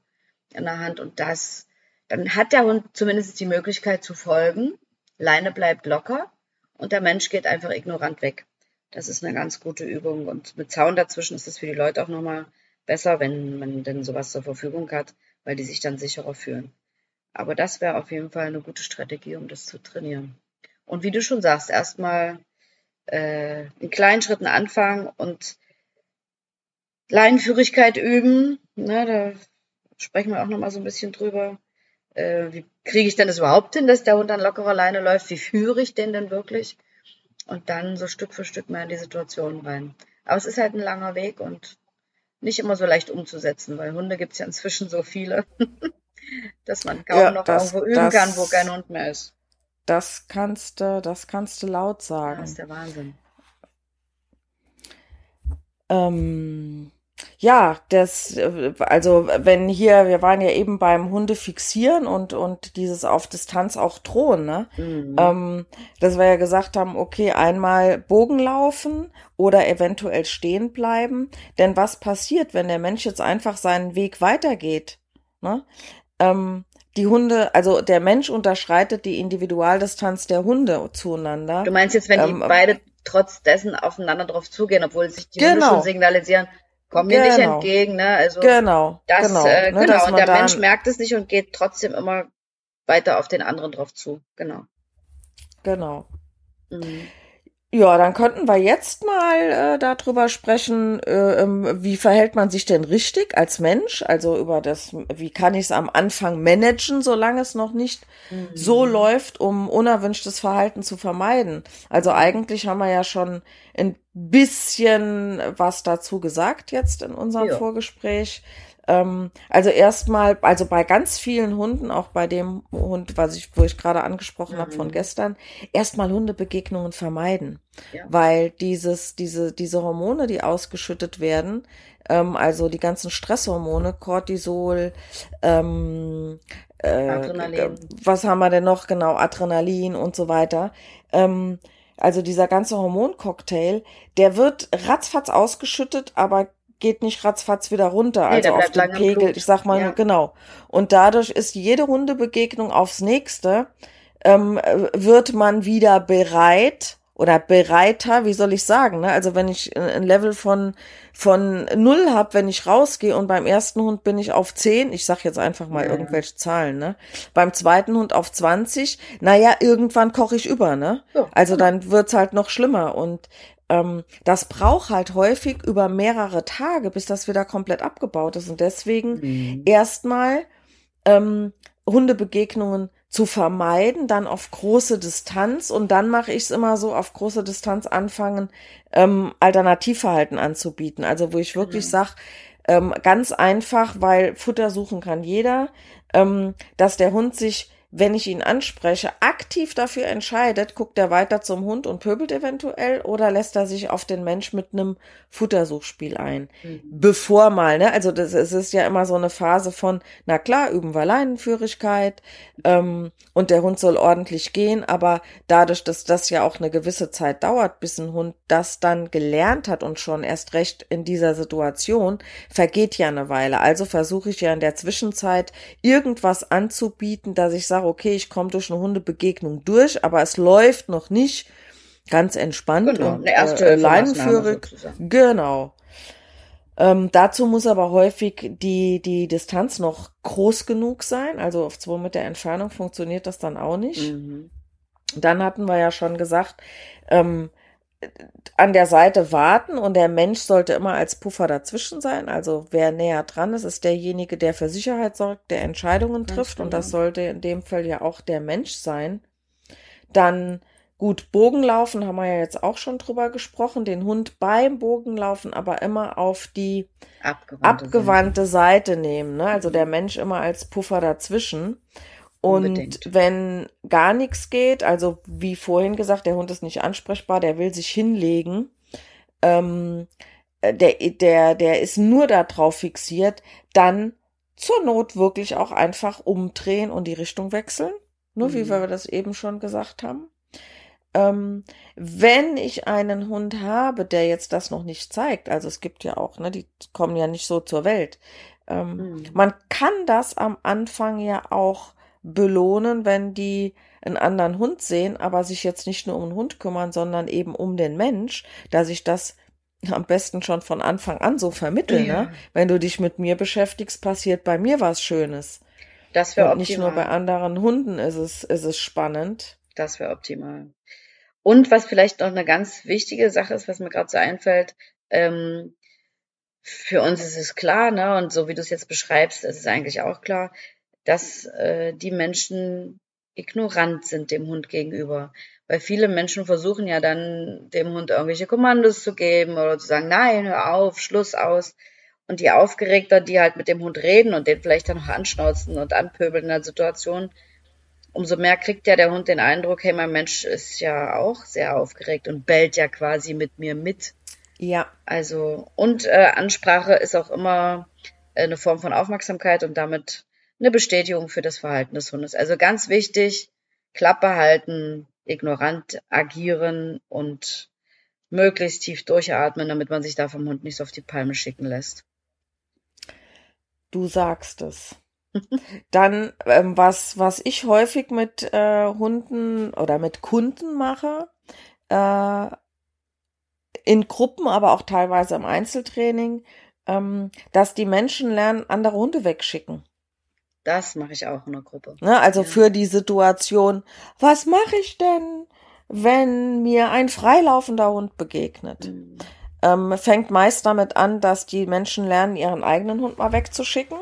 in der Hand und das, dann hat der Hund zumindest die Möglichkeit zu folgen. Leine bleibt locker und der Mensch geht einfach ignorant weg. Das ist eine ganz gute Übung und mit Zaun dazwischen ist es für die Leute auch nochmal besser, wenn man denn sowas zur Verfügung hat, weil die sich dann sicherer fühlen. Aber das wäre auf jeden Fall eine gute Strategie, um das zu trainieren. Und wie du schon sagst, erstmal äh, in kleinen Schritten anfangen und Leinenführigkeit üben. Ne, da sprechen wir auch nochmal so ein bisschen drüber. Äh, wie kriege ich denn das überhaupt hin, dass der Hund an lockerer Leine läuft? Wie führe ich den denn wirklich? Und dann so Stück für Stück mehr in die Situation rein. Aber es ist halt ein langer Weg und nicht immer so leicht umzusetzen, weil Hunde gibt es ja inzwischen so viele, (laughs) dass man kaum Ja, noch das- irgendwo üben das- kann, wo kein Hund mehr ist. Das kannst du, das kannst du laut sagen. Das ist der Wahnsinn. Ähm, ja, das, also wenn hier, wir waren ja eben beim Hunde fixieren und, und dieses auf Distanz auch drohen, ne? Mhm. Ähm, dass wir ja gesagt haben, okay, einmal Bogen laufen oder eventuell stehen bleiben. Denn was passiert, wenn der Mensch jetzt einfach seinen Weg weitergeht? Ne? Ähm, die Hunde, also der Mensch unterschreitet die Individualdistanz der Hunde zueinander. Du meinst jetzt, wenn die Ähm, beide trotz dessen aufeinander drauf zugehen, obwohl sich die Hunde Genau. schon signalisieren, komm mir nicht Genau. entgegen, ne? Also Genau, das, genau. äh, ne, genau. dass Und der Mensch merkt es nicht und geht trotzdem immer weiter auf den anderen drauf zu. Genau. Genau. Mhm. Ja, dann könnten wir jetzt mal äh, darüber sprechen, äh, ähm, wie verhält man sich denn richtig als Mensch? Also über das, wie kann ich es am Anfang managen, solange es noch nicht so läuft, um unerwünschtes Verhalten zu vermeiden. Also eigentlich haben wir ja schon ein bisschen was dazu gesagt jetzt in unserem Ja. Vorgespräch. Ähm, also erstmal, also bei ganz vielen Hunden, auch bei dem Hund, was ich, wo ich gerade angesprochen habe von Mhm. gestern, erstmal Hundebegegnungen vermeiden, Ja. weil dieses, diese, diese Hormone, die ausgeschüttet werden, ähm, also die ganzen Stresshormone, Cortisol, ähm, äh, Adrenalin. was haben wir denn noch genau, Adrenalin und so weiter. Ähm, also dieser ganze Hormoncocktail, der wird ratzfatz ausgeschüttet, aber geht nicht ratzfatz wieder runter, also auf den Pegel. Blut. Ich sag mal Ja. genau. Und dadurch ist jede Hundebegegnung aufs nächste, ähm, äh, wird man wieder bereit, oder bereiter, wie soll ich sagen, ne? Also wenn ich ein Level von von null habe, wenn ich rausgehe und beim ersten Hund bin ich auf zehn, ich sag jetzt einfach mal ja. irgendwelche Zahlen, ne? Beim zweiten Hund auf zwanzig, naja, irgendwann koche ich über, ne? Ja. Also dann wird's halt noch schlimmer und ähm, das braucht halt häufig über mehrere Tage, bis das wieder komplett abgebaut ist und deswegen mhm. erstmal ähm, Hundebegegnungen zu vermeiden, dann auf große Distanz und dann mache ich es immer so auf große Distanz anfangen, ähm, Alternativverhalten anzubieten. Also wo ich wirklich mhm. sage, ähm, ganz einfach, weil Futter suchen kann jeder, ähm, dass der Hund sich wenn ich ihn anspreche, aktiv dafür entscheidet, guckt er weiter zum Hund und pöbelt eventuell oder lässt er sich auf den Mensch mit einem Futtersuchspiel ein. Mhm. Bevor mal, ne? Also das, es ist ja immer so eine Phase von, na klar, üben wir Leinenführigkeit ähm, und der Hund soll ordentlich gehen, aber dadurch, dass das ja auch eine gewisse Zeit dauert, bis ein Hund das dann gelernt hat und schon erst recht in dieser Situation, vergeht ja eine Weile. Also versuche ich ja in der Zwischenzeit irgendwas anzubieten, dass ich sage, sage, okay, ich komme durch eine Hundebegegnung durch, aber es läuft noch nicht ganz entspannt genau, und äh, leinenführig. Genau. Ähm, dazu muss aber häufig die, die Distanz noch groß genug sein. Also auf zwei Meter Entfernung funktioniert das dann auch nicht. Mhm. Dann hatten wir ja schon gesagt, ähm, an der Seite warten und der Mensch sollte immer als Puffer dazwischen sein. Also wer näher dran ist, ist derjenige, der für Sicherheit sorgt, der Entscheidungen trifft genau. und das sollte in dem Fall ja auch der Mensch sein. Dann gut Bogenlaufen haben wir ja jetzt auch schon drüber gesprochen, den Hund beim Bogenlaufen aber immer auf die abgewandte, abgewandte Seite. Seite nehmen. Ne? Also der Mensch immer als Puffer dazwischen. Und Unbedingt. wenn gar nichts geht, also wie vorhin gesagt, der Hund ist nicht ansprechbar, der will sich hinlegen, ähm, äh, der, der, der ist nur darauf fixiert, dann zur Not wirklich auch einfach umdrehen und die Richtung wechseln. Nur mhm. wie wir das eben schon gesagt haben. Ähm, wenn ich einen Hund habe, der jetzt das noch nicht zeigt, also es gibt ja auch, ne, die kommen ja nicht so zur Welt. Ähm, mhm. Man kann das am Anfang ja auch belohnen, wenn die einen anderen Hund sehen, aber sich jetzt nicht nur um den Hund kümmern, sondern eben um den Mensch, dass ich das am besten schon von Anfang an so vermitteln. Ja. Ne? Wenn du dich mit mir beschäftigst, passiert bei mir was Schönes. Das wäre optimal. Nicht nur bei anderen Hunden ist es, ist es spannend. Das wäre optimal. Und was vielleicht noch eine ganz wichtige Sache ist, was mir gerade so einfällt, ähm, für uns ist es klar, ne, und so wie du es jetzt beschreibst, ist es eigentlich auch klar, dass äh, die Menschen ignorant sind dem Hund gegenüber. Weil viele Menschen versuchen ja dann dem Hund irgendwelche Kommandos zu geben oder zu sagen, nein, hör auf, Schluss aus. Und die Aufgeregter, die halt mit dem Hund reden und den vielleicht dann noch anschnauzen und anpöbeln in der Situation, umso mehr kriegt ja der Hund den Eindruck, hey, mein Mensch ist ja auch sehr aufgeregt und bellt ja quasi mit mir mit. Ja. Also, und äh, Ansprache ist auch immer eine Form von Aufmerksamkeit und damit eine Bestätigung für das Verhalten des Hundes. Also ganz wichtig, Klappe halten, ignorant agieren und möglichst tief durchatmen, damit man sich da vom Hund nicht so auf die Palme schicken lässt. Du sagst es. (laughs) Dann, ähm, was, was ich häufig mit äh, Hunden oder mit Kunden mache, äh, in Gruppen, aber auch teilweise im Einzeltraining, ähm, dass die Menschen lernen, andere Hunde wegschicken. Das mache ich auch in der Gruppe. Ne, also ja. für die Situation, was mache ich denn, wenn mir ein freilaufender Hund begegnet? Mhm. Ähm, fängt meist damit an, dass die Menschen lernen, ihren eigenen Hund mal wegzuschicken.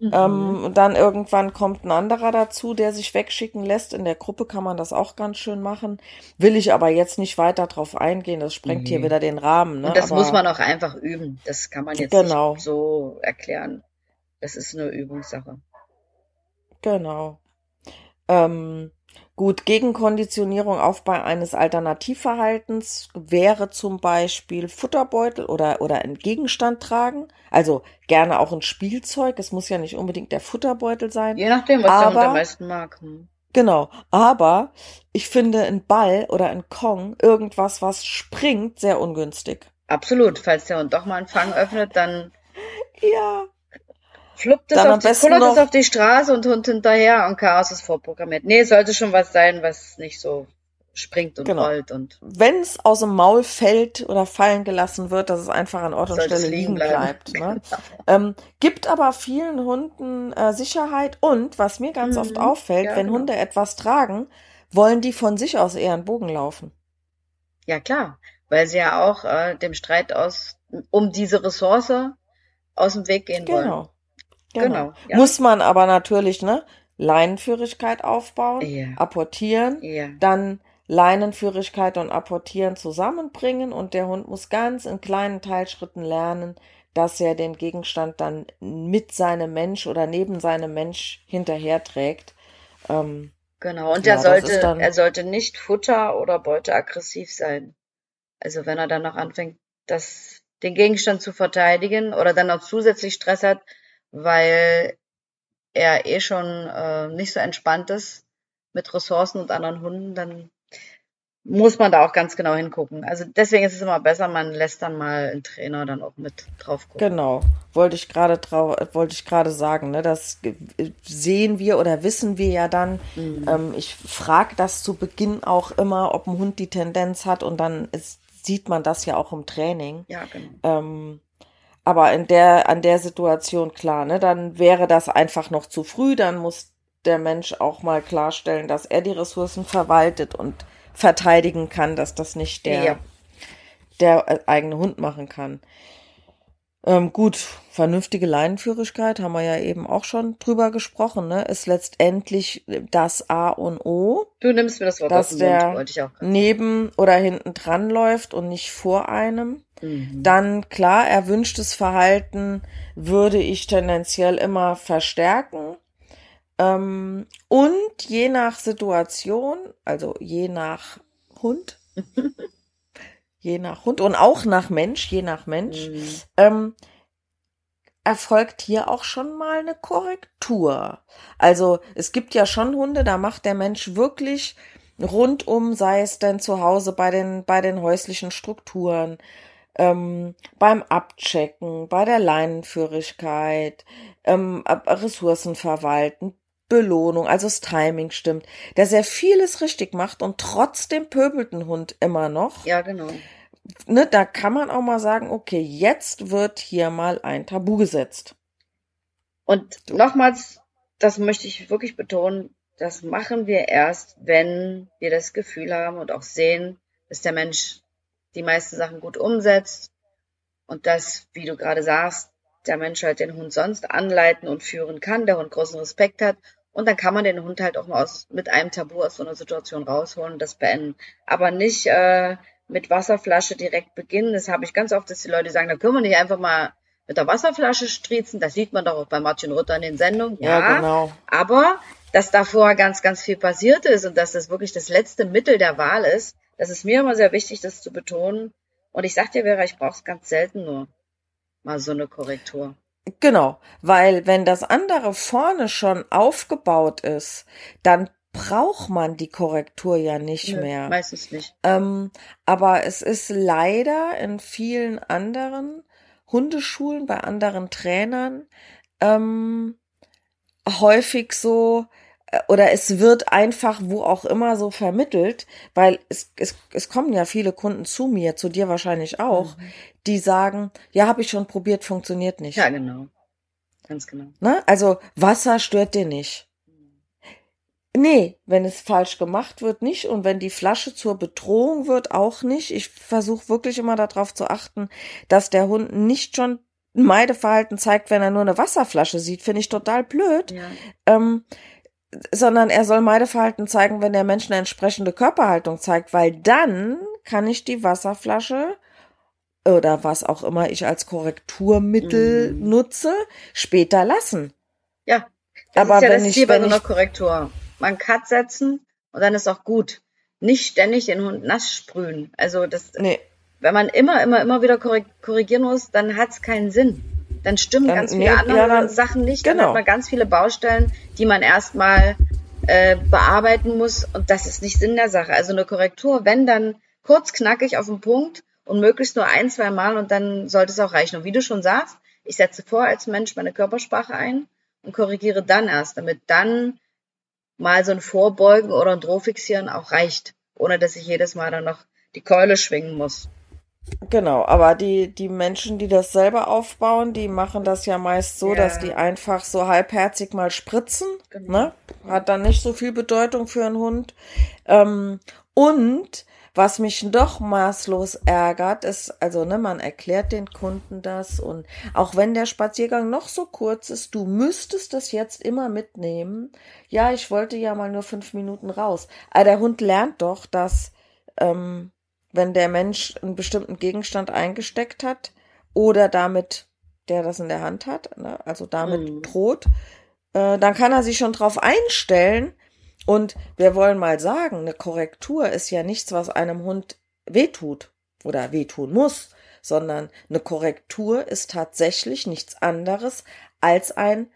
Mhm. Ähm, dann irgendwann kommt ein anderer dazu, der sich wegschicken lässt. In der Gruppe kann man das auch ganz schön machen. Will ich aber jetzt nicht weiter drauf eingehen. Das sprengt mhm. hier wieder den Rahmen. Ne? Und das aber, muss man auch einfach üben. Das kann man jetzt genau. nicht so erklären. Das ist eine Übungssache. Genau. Ähm, gut, Gegenkonditionierung, Aufbau eines Alternativverhaltens wäre zum Beispiel Futterbeutel oder, oder ein Gegenstand tragen. Also gerne auch ein Spielzeug. Es muss ja nicht unbedingt der Futterbeutel sein. Je nachdem, was aber, der Hund am meisten mag. Hm. Genau, aber ich finde ein Ball oder ein Kong, irgendwas, was springt, sehr ungünstig. Absolut. Falls der Hund doch mal einen Fang öffnet, dann (laughs) ja. Fluppt es auf, die, es auf die Straße und Hund hinterher und Chaos ist vorprogrammiert. Nee, sollte schon was sein, was nicht so springt und Genau. rollt und wenn es aus dem Maul fällt oder fallen gelassen wird, dass es einfach an Ort und Stelle liegen bleiben. Genau. bleibt. Ne? Ähm, gibt aber vielen Hunden äh, Sicherheit und was mir ganz Mhm. oft auffällt, Ja, wenn genau. Hunde etwas tragen, wollen die von sich aus eher einen Bogen laufen. ja klar, weil sie ja auch äh, dem Streit aus um diese Ressource aus dem Weg gehen wollen. Genau. Genau, ja. Muss man aber natürlich, ne, Leinenführigkeit aufbauen, Ja. apportieren, Ja, dann Leinenführigkeit und Apportieren zusammenbringen und der Hund muss ganz in kleinen Teilschritten lernen, dass er den Gegenstand dann mit seinem Mensch oder neben seinem Mensch hinterherträgt. Ähm, genau. Und Ja, er sollte, dann- er sollte nicht Futter oder Beute aggressiv sein. Also wenn er dann noch anfängt, das, den Gegenstand zu verteidigen oder dann noch zusätzlich Stress hat, weil er eh schon äh, nicht so entspannt ist mit Ressourcen und anderen Hunden, dann muss man da auch ganz genau hingucken. Also deswegen ist es immer besser, man lässt dann mal einen Trainer dann auch mit drauf gucken. Genau, wollte ich gerade wollte ich gerade sagen, ne? Das sehen wir oder wissen wir ja dann. Mhm. Ähm, ich frage das zu Beginn auch immer, ob ein Hund die Tendenz hat und dann ist, sieht man das ja auch im Training. Ja, genau. Ähm, aber in der, an der Situation klar, ne, dann wäre das einfach noch zu früh, dann muss der Mensch auch mal klarstellen, dass er die Ressourcen verwaltet und verteidigen kann, dass das nicht der, Ja. der äh, eigene Hund machen kann. Ähm, gut, vernünftige Leinenführigkeit, haben wir ja eben auch schon drüber gesprochen, ne, ist letztendlich das A und O Du nimmst mir das Wort Dass aus dem Mund, der- wollte ich auch. neben oder hinten dran läuft und nicht vor einem. Mhm. Dann klar, erwünschtes Verhalten würde ich tendenziell immer verstärken. Ähm, und je nach Situation, also je nach Hund, (laughs) je nach Hund und auch nach Mensch, je nach Mensch, Mhm. ähm, erfolgt hier auch schon mal eine Korrektur. Also es gibt ja schon Hunde, da macht der Mensch wirklich rundum, sei es denn zu Hause bei den, bei den häuslichen Strukturen, ähm, beim Abchecken, bei der Leinenführigkeit, ähm, Ressourcen verwalten, Belohnung, also das Timing stimmt, dass er vieles richtig macht und trotzdem pöbelt ein Hund immer noch Ja, genau. Ne, da kann man auch mal sagen, okay, jetzt wird hier mal ein Tabu gesetzt. Und nochmals, das möchte ich wirklich betonen, das machen wir erst, wenn wir das Gefühl haben und auch sehen, dass der Mensch die meisten Sachen gut umsetzt und dass, wie du gerade sagst, der Mensch halt den Hund sonst anleiten und führen kann, der Hund großen Respekt hat und dann kann man den Hund halt auch mal aus, mit einem Tabu aus so einer Situation rausholen und das beenden. Aber nicht äh, mit Wasserflasche direkt beginnen. Das habe ich ganz oft, dass die Leute sagen, da können wir nicht einfach mal mit der Wasserflasche striezen. Das sieht man doch auch bei Martin Rutter in den Sendungen. Ja, genau. aber dass davor ganz, ganz viel passiert ist und dass das wirklich das letzte Mittel der Wahl ist, das ist mir immer sehr wichtig, das zu betonen. Und ich sag dir, Vera, ich brauche es ganz selten nur mal so eine Korrektur. Genau, weil wenn das andere vorne schon aufgebaut ist, dann braucht man die Korrektur ja nicht Nö, mehr. Meistens nicht. Ähm, aber es ist leider in vielen anderen Hundeschulen, bei anderen Trainern, ähm, häufig so, äh, oder es wird einfach wo auch immer so vermittelt, weil es, es, es kommen ja viele Kunden zu mir, zu dir wahrscheinlich auch, die sagen, ja, habe ich schon probiert, funktioniert nicht. Ja, genau. Ganz genau. Ne? Also Wasser stört dir nicht. Nee, wenn es falsch gemacht wird, nicht. Und wenn die Flasche zur Bedrohung wird, auch nicht. Ich versuche wirklich immer darauf zu achten, dass der Hund nicht schon Meideverhalten zeigt, wenn er nur eine Wasserflasche sieht. Finde ich total blöd. Ja. Ähm, sondern er soll Meideverhalten zeigen, wenn der Mensch eine entsprechende Körperhaltung zeigt, weil dann kann ich die Wasserflasche oder was auch immer ich als Korrekturmittel Mhm. nutze, später lassen. Ja. Das Aber ist ja wenn das ich- Ziel bei so einer ich- Korrektur. Man Cut setzen und dann ist auch gut. Nicht ständig den Hund nass sprühen. Also das, Nee, wenn man immer, immer, immer wieder korrig- korrigieren muss, dann hat es keinen Sinn. Dann stimmen Dann- ganz viele nee, andere ja, dann- Sachen nicht. Dann genau. hat man ganz viele Baustellen, die man erstmal äh, bearbeiten muss. Und das ist nicht Sinn der Sache. Also eine Korrektur, wenn dann kurz, knackig auf den Punkt und möglichst nur ein, zwei Mal und dann sollte es auch reichen. Und wie du schon sagst, ich setze vor als Mensch meine Körpersprache ein und korrigiere dann erst, damit dann mal so ein Vorbeugen oder ein Drohfixieren auch reicht ohne dass ich jedes Mal dann noch die Keule schwingen muss. Genau, aber die, die Menschen, die das selber aufbauen, die machen das ja meist so, Ja. dass die einfach so halbherzig mal spritzen. Genau. Ne? Hat dann nicht so viel Bedeutung für einen Hund. Ähm, und was mich doch maßlos ärgert, ist, also ne, man erklärt den Kunden das und auch wenn der Spaziergang noch so kurz ist, du müsstest das jetzt immer mitnehmen. Ja, ich wollte ja mal nur fünf Minuten raus. Aber der Hund lernt doch, dass ähm, wenn der Mensch einen bestimmten Gegenstand eingesteckt hat oder damit, der das in der Hand hat, ne, also damit Mhm. droht, äh, dann kann er sich schon drauf einstellen. Und wir wollen mal sagen, eine Korrektur ist ja nichts, was einem Hund wehtut oder wehtun muss, sondern eine Korrektur ist tatsächlich nichts anderes als ein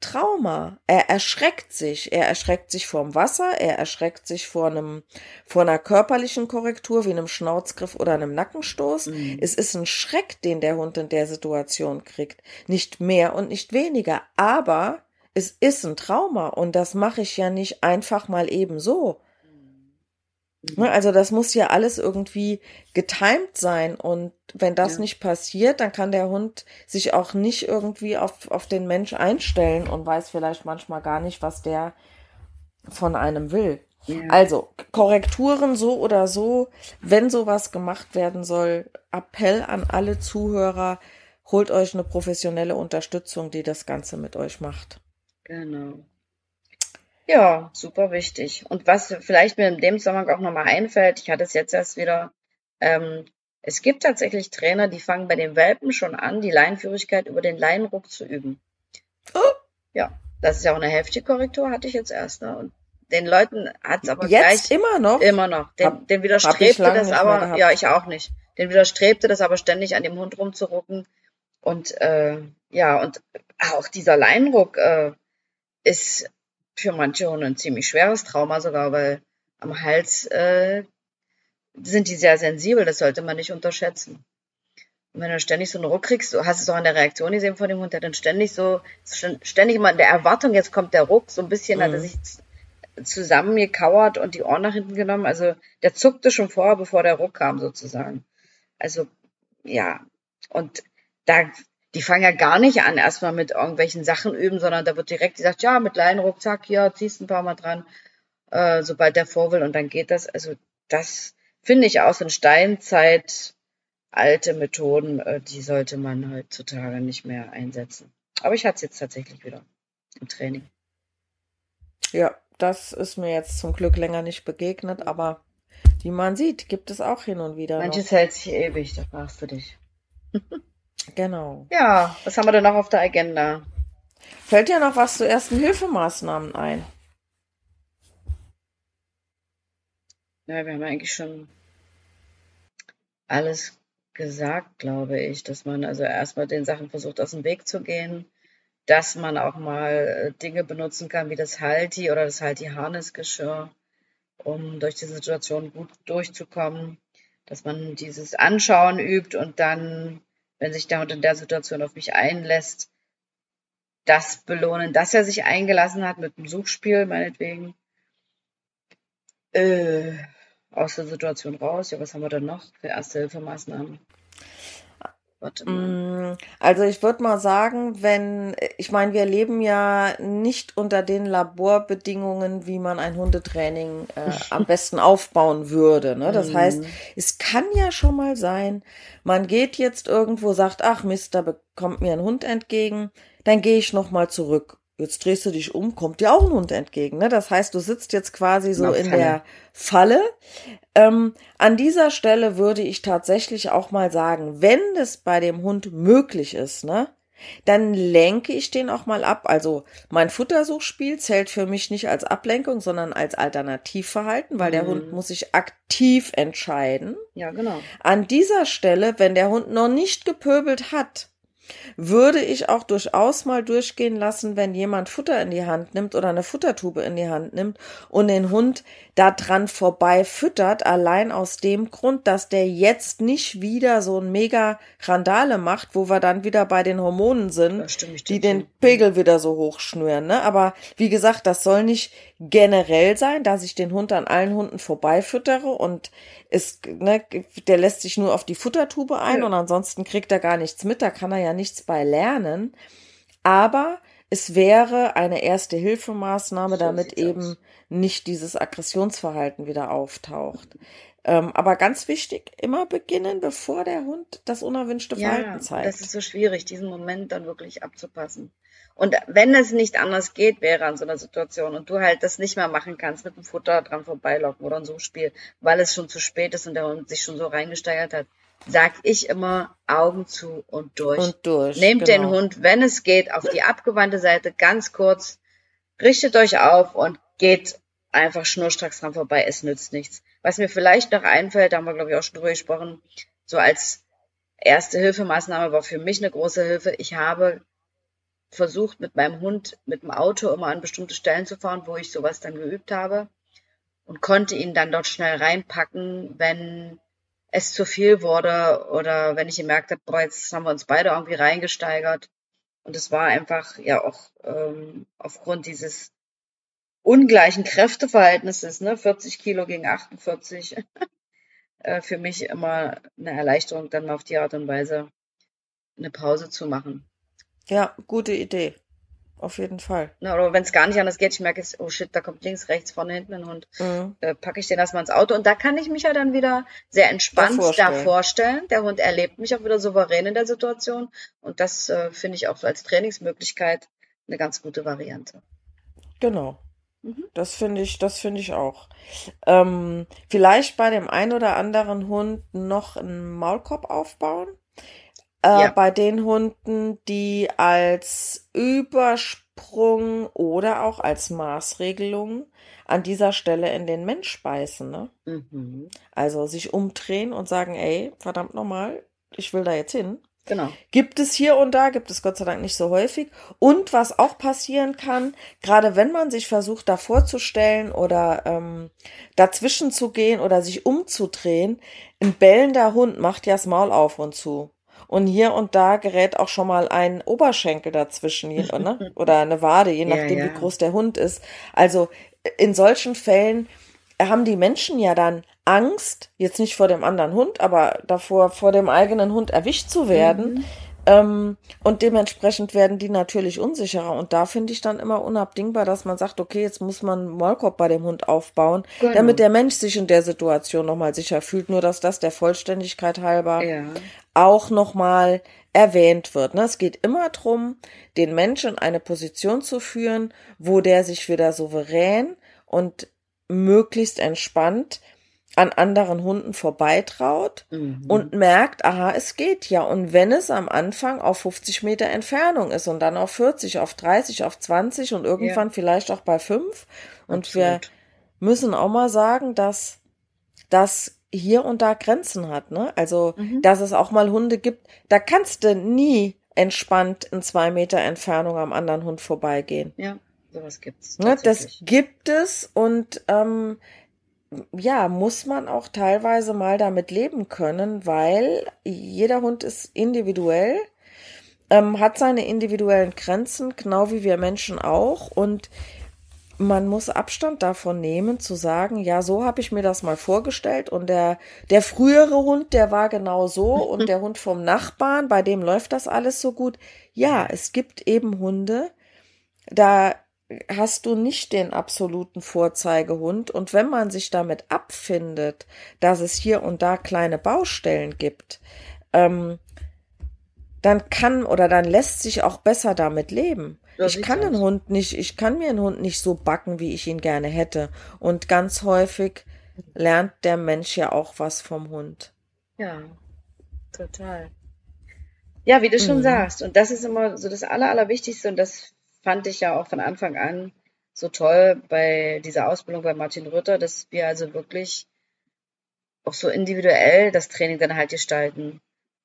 Trauma. Er erschreckt sich. Er erschreckt sich vorm Wasser, er erschreckt sich vor einem, vor einer körperlichen Korrektur wie einem Schnauzgriff oder einem Nackenstoß. Mhm. Es ist ein Schreck, den der Hund in der Situation kriegt. Nicht mehr und nicht weniger. Aber es ist ein Trauma und das mache ich ja nicht einfach mal eben so. Ne, Also das muss ja alles irgendwie getimt sein und wenn das Ja. nicht passiert, dann kann der Hund sich auch nicht irgendwie auf, auf den Mensch einstellen und weiß vielleicht manchmal gar nicht, was der von einem will. Ja. Also Korrekturen so oder so, wenn sowas gemacht werden soll, Appell an alle Zuhörer, holt euch eine professionelle Unterstützung, die das Ganze mit euch macht. Genau. Ja, super wichtig. Und was vielleicht mir in dem Zusammenhang auch nochmal einfällt, ich hatte es jetzt erst wieder, ähm, es gibt tatsächlich Trainer, die fangen bei den Welpen schon an, die Leinenführigkeit über den Leinenruck zu üben. Oh. Ja, das ist ja auch eine heftige Korrektur, hatte ich jetzt erst. Ne? Und den Leuten hat es aber Jetzt gleich immer noch? immer noch. Den, Hab- den widerstrebte das aber, ja, ich auch nicht. Den widerstrebte das aber ständig an dem Hund rumzurucken. Und äh, ja, und auch dieser Leinenruck äh, ist für manche Hunde ein ziemlich schweres Trauma sogar, weil am Hals äh, sind die sehr sensibel, das sollte man nicht unterschätzen. Und wenn du ständig so einen Ruck kriegst, du hast es auch an der Reaktion gesehen von dem Hund, der dann ständig so, ständig immer in der Erwartung, jetzt kommt der Ruck, so ein bisschen hat er Mhm. sich zusammengekauert und die Ohren nach hinten genommen. Also der zuckte schon vor, bevor der Ruck kam sozusagen. Also ja, und da, die fangen ja gar nicht an, erstmal mit irgendwelchen Sachen üben, sondern da wird direkt gesagt, ja, mit Leinenruck, zack, hier, ziehst ein paar Mal dran, äh, sobald der vor will und dann geht das. Also das finde ich aus in Steinzeit alte Methoden, äh, die sollte man heutzutage nicht mehr einsetzen. Aber ich hatte es jetzt tatsächlich wieder im Training. Ja, das ist mir jetzt zum Glück länger nicht begegnet, aber wie man sieht, gibt es auch hin und wieder Manches hält sich ewig, da fragst du dich. (laughs) Genau. Ja, was haben wir denn noch auf der Agenda? Fällt dir noch was zu ersten Hilfemaßnahmen ein? Ja, wir haben eigentlich schon alles gesagt, glaube ich, dass man also erstmal den Sachen versucht, aus dem Weg zu gehen, dass man auch mal äh, Dinge benutzen kann wie das Halti oder das Halti-Harnessgeschirr, um durch die Situation gut durchzukommen, dass man dieses Anschauen übt und dann, wenn sich der Hund in der Situation auf mich einlässt, das belohnen, dass er sich eingelassen hat mit dem Suchspiel, meinetwegen. Äh, aus der Situation raus. Ja, was haben wir denn noch für Erste-Hilfemaßnahmen? Mm, Also ich würde mal sagen, wenn, ich meine, wir leben ja nicht unter den Laborbedingungen, wie man ein Hundetraining äh, (laughs) am besten aufbauen würde. Ne? Das Mhm. heißt, es kann ja schon mal sein, man geht jetzt irgendwo, sagt, ach Mist, da bekommt mir ein Hund entgegen, dann gehe ich noch mal zurück. Jetzt drehst du dich um, kommt dir auch ein Hund entgegen. Ne? Das heißt, du sitzt jetzt quasi so in der Falle. Ähm, an dieser Stelle würde ich tatsächlich auch mal sagen, wenn es bei dem Hund möglich ist, ne, dann lenke ich den auch mal ab. Also mein Futtersuchspiel zählt für mich nicht als Ablenkung, sondern als Alternativverhalten, weil der Mhm. Hund muss sich aktiv entscheiden. Ja, genau. An dieser Stelle, wenn der Hund noch nicht gepöbelt hat, würde ich auch durchaus mal durchgehen lassen, wenn jemand Futter in die Hand nimmt oder eine Futtertube in die Hand nimmt und den Hund da dran vorbei füttert, allein aus dem Grund, dass der jetzt nicht wieder so ein mega Randale macht, wo wir dann wieder bei den Hormonen sind, die den Pegel wieder so hochschnüren. Ne? Aber wie gesagt, das soll nicht generell sein, dass ich den Hund an allen Hunden vorbeifüttere und ist, ne, der lässt sich nur auf die Futtertube ein ja. und ansonsten kriegt er gar nichts mit, da kann er ja nichts bei lernen. Aber es wäre eine erste Hilfemaßnahme, damit eben. Nicht dieses Aggressionsverhalten wieder auftaucht. Ähm, aber ganz wichtig, immer beginnen, bevor der Hund das unerwünschte ja, Verhalten zeigt. Das ist so schwierig, diesen Moment dann wirklich abzupassen. Und wenn es nicht anders geht, wäre an so einer Situation und du halt das nicht mehr machen kannst, mit dem Futter dran vorbeilocken oder ein Suchspiel, weil es schon zu spät ist und der Hund sich schon so reingesteigert hat, sag ich immer Augen zu und durch. Und durch. Nehmt genau. den Hund, wenn es geht, auf die abgewandte Seite, ganz kurz, richtet euch auf und geht einfach schnurstracks dran vorbei. Es nützt nichts. Was mir vielleicht noch einfällt, da haben wir, glaube ich, auch schon drüber gesprochen, so als erste Hilfemaßnahme war für mich eine große Hilfe. Ich habe versucht, mit meinem Hund mit dem Auto immer an bestimmte Stellen zu fahren, wo ich sowas dann geübt habe und konnte ihn dann dort schnell reinpacken, wenn es zu viel wurde oder wenn ich gemerkt habe, boah, jetzt haben wir uns beide irgendwie reingesteigert. Und es war einfach ja auch ähm, aufgrund dieses ungleichen Kräfteverhältnisses, ne, 40 Kilo gegen 48, (laughs) äh, für mich immer eine Erleichterung, dann auf die Art und Weise eine Pause zu machen. Ja, gute Idee. Auf jeden Fall. Na, oder wenn es gar nicht anders geht, ich merke, oh shit, da kommt links, rechts, vorne, hinten ein Hund, mhm. äh, packe ich den erstmal ins Auto und da kann ich mich ja dann wieder sehr entspannt da vorstellen. Der Hund erlebt mich auch wieder souverän in der Situation und das äh, finde ich auch so als Trainingsmöglichkeit eine ganz gute Variante. Genau. Mhm. Das finde ich, das finde ich auch. Ähm, vielleicht bei dem einen oder anderen Hund noch einen Maulkorb aufbauen äh, ja. bei den Hunden, die als Übersprung oder auch als Maßregelung an dieser Stelle in den Mensch beißen. Ne? Mhm. Also sich umdrehen und sagen, ey, verdammt nochmal, ich will da jetzt hin. Genau. Gibt es hier und da, gibt es Gott sei Dank nicht so häufig. Und was auch passieren kann, gerade wenn man sich versucht, da vorzustellen oder ähm, dazwischen zu gehen oder sich umzudrehen, ein bellender Hund macht ja das Maul auf und zu. Und hier und da gerät auch schon mal ein Oberschenkel dazwischen, ne? (laughs) oder eine Wade, je nachdem, ja, ja. wie groß der Hund ist. Also in solchen Fällen haben die Menschen ja dann Angst, jetzt nicht vor dem anderen Hund, aber davor, vor dem eigenen Hund erwischt zu werden. Mhm. Ähm, und dementsprechend werden die natürlich unsicherer. Und da finde ich dann immer unabdingbar, dass man sagt, okay, jetzt muss man einen Maulkorb bei dem Hund aufbauen, genau. damit der Mensch sich in der Situation nochmal sicher fühlt. Nur, dass das der Vollständigkeit halber ja. auch nochmal erwähnt wird. Ne? Es geht immer darum, den Menschen in eine Position zu führen, wo der sich wieder souverän und möglichst entspannt an anderen Hunden vorbeitraut mhm. und merkt, aha, es geht ja. Und wenn es am Anfang auf 50 Meter Entfernung ist und dann auf 40, auf 30, auf 20 und irgendwann ja. vielleicht auch bei 5. Und wir müssen auch mal sagen, dass das hier und da Grenzen hat, ne? Also, mhm. dass es auch mal Hunde gibt, da kannst du nie entspannt in zwei Meter Entfernung am anderen Hund vorbeigehen. Ja, sowas gibt's. Ne? Das gibt es und ähm, ja, muss man auch teilweise mal damit leben können, weil jeder Hund ist individuell, ähm, hat seine individuellen Grenzen, genau wie wir Menschen auch. Und man muss Abstand davon nehmen, zu sagen, ja, so habe ich mir das mal vorgestellt. Und der, der frühere Hund, der war genau so. (laughs) Und der Hund vom Nachbarn, bei dem läuft das alles so gut. Ja, es gibt eben Hunde, da hast du nicht den absoluten Vorzeigehund. Und wenn man sich damit abfindet, dass es hier und da kleine Baustellen gibt, ähm, dann kann oder dann lässt sich auch besser damit leben. Das ich kann einen Hund nicht, ich kann mir einen Hund nicht so backen, wie ich ihn gerne hätte. Und ganz häufig lernt der Mensch ja auch was vom Hund. Ja, total. Ja, wie du schon mhm. sagst. Und das ist immer so das Aller, Allerwichtigste. Und das fand ich ja auch von Anfang an so toll bei dieser Ausbildung bei Martin Rütter, dass wir also wirklich auch so individuell das Training dann halt gestalten.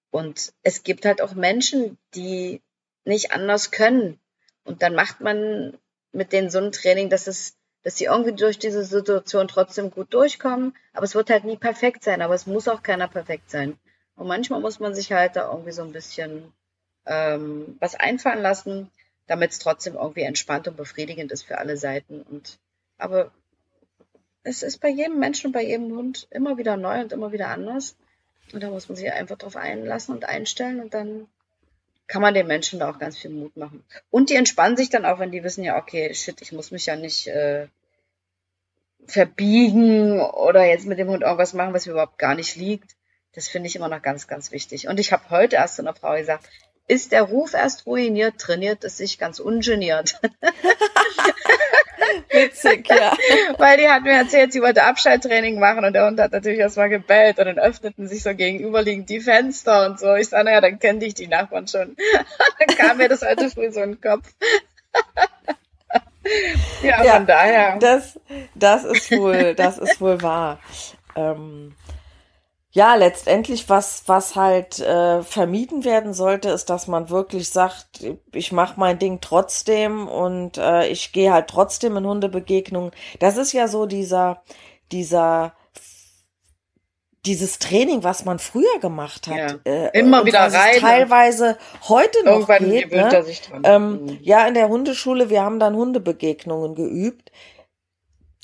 Und es gibt halt auch Menschen, die nicht anders können. Und dann macht man mit denen so ein Training, dass es, dass sie irgendwie durch diese Situation trotzdem gut durchkommen. Aber es wird halt nie perfekt sein, aber es muss auch keiner perfekt sein. Und manchmal muss man sich halt da irgendwie so ein bisschen ähm, was einfallen lassen, damit es trotzdem irgendwie entspannt und befriedigend ist für alle Seiten. Und aber es ist bei jedem Menschen und bei jedem Hund immer wieder neu und immer wieder anders. Und da muss man sich einfach drauf einlassen und einstellen und dann kann man den Menschen da auch ganz viel Mut machen. Und die entspannen sich dann auch, wenn die wissen, ja, okay, shit, ich muss mich ja nicht äh, verbiegen oder jetzt mit dem Hund irgendwas machen, was mir überhaupt gar nicht liegt. Das finde ich immer noch ganz, ganz wichtig. Und ich habe heute erst zu einer Frau gesagt, ist der Ruf erst ruiniert, trainiert es sich ganz ungeniert. (laughs) Witzig, ja. (laughs) Weil die hat mir erzählt, sie wollte Abschalttraining machen und der Hund hat natürlich erstmal gebellt und dann öffneten sich so gegenüberliegend die Fenster und so. Ich sage, naja, dann kenne ich die Nachbarn schon. (laughs) dann kam mir das heute früh so in den Kopf. ja, ja, von daher. Das, das ist wohl, das ist wohl wahr. Ähm, ja, letztendlich, was, was halt äh, vermieden werden sollte, ist, dass man wirklich sagt, ich mache mein Ding trotzdem und äh, ich gehe halt trotzdem in Hundebegegnungen. Das ist ja so dieser, dieser dieses Training, was man früher gemacht hat, ja. äh, immer wieder rein. Teilweise heute noch geht. Ne? Ähm, mhm. ja, in der Hundeschule, wir haben dann Hundebegegnungen geübt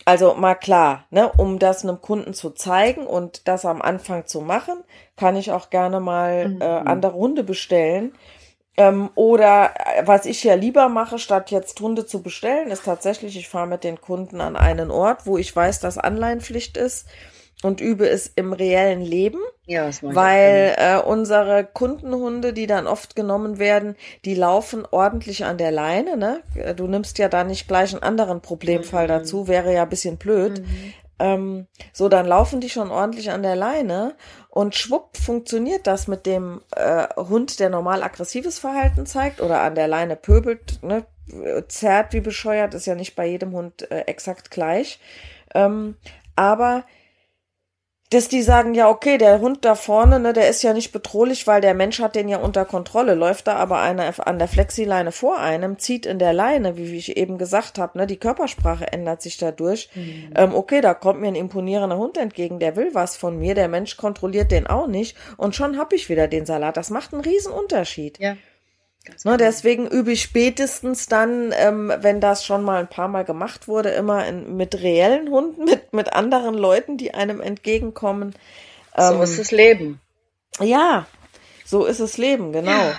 also mal klar, ne, um das einem Kunden zu zeigen und das am Anfang zu machen, kann ich auch gerne mal mhm. äh, andere Hunde bestellen. Ähm, oder äh, was ich ja lieber mache, statt jetzt Hunde zu bestellen, ist tatsächlich, ich fahre mit den Kunden an einen Ort, wo ich weiß, dass Anleihenpflicht ist und übe es im reellen Leben. Ja, das weil äh, unsere Kundenhunde, die dann oft genommen werden, die laufen ordentlich an der Leine. Ne? Du nimmst ja da nicht gleich einen anderen Problemfall mhm. dazu, wäre ja ein bisschen blöd. Mhm. Ähm, so, dann laufen die schon ordentlich an der Leine und schwupp funktioniert das mit dem äh, Hund, der normal aggressives Verhalten zeigt oder an der Leine pöbelt, ne? zerrt wie bescheuert, ist ja nicht bei jedem Hund äh, exakt gleich. Ähm, aber dass die sagen, ja, okay, der Hund da vorne, ne, der ist ja nicht bedrohlich, weil der Mensch hat den ja unter Kontrolle. Läuft da aber einer an der Flexileine vor einem, zieht in der Leine, wie, wie ich eben gesagt habe, ne, die Körpersprache ändert sich dadurch. Mhm. Ähm, okay, da kommt mir ein imponierender Hund entgegen, der will was von mir, der Mensch kontrolliert den auch nicht und schon hab ich wieder den Salat. Das macht einen riesen Unterschied. Ja. Ne, deswegen übe ich spätestens dann, ähm, wenn das schon mal ein paar Mal gemacht wurde, immer in, mit reellen Hunden, (laughs) mit, mit anderen Leuten, die einem entgegenkommen. Ähm, so ist das Leben. Ja, so ist es Leben, genau. Ja.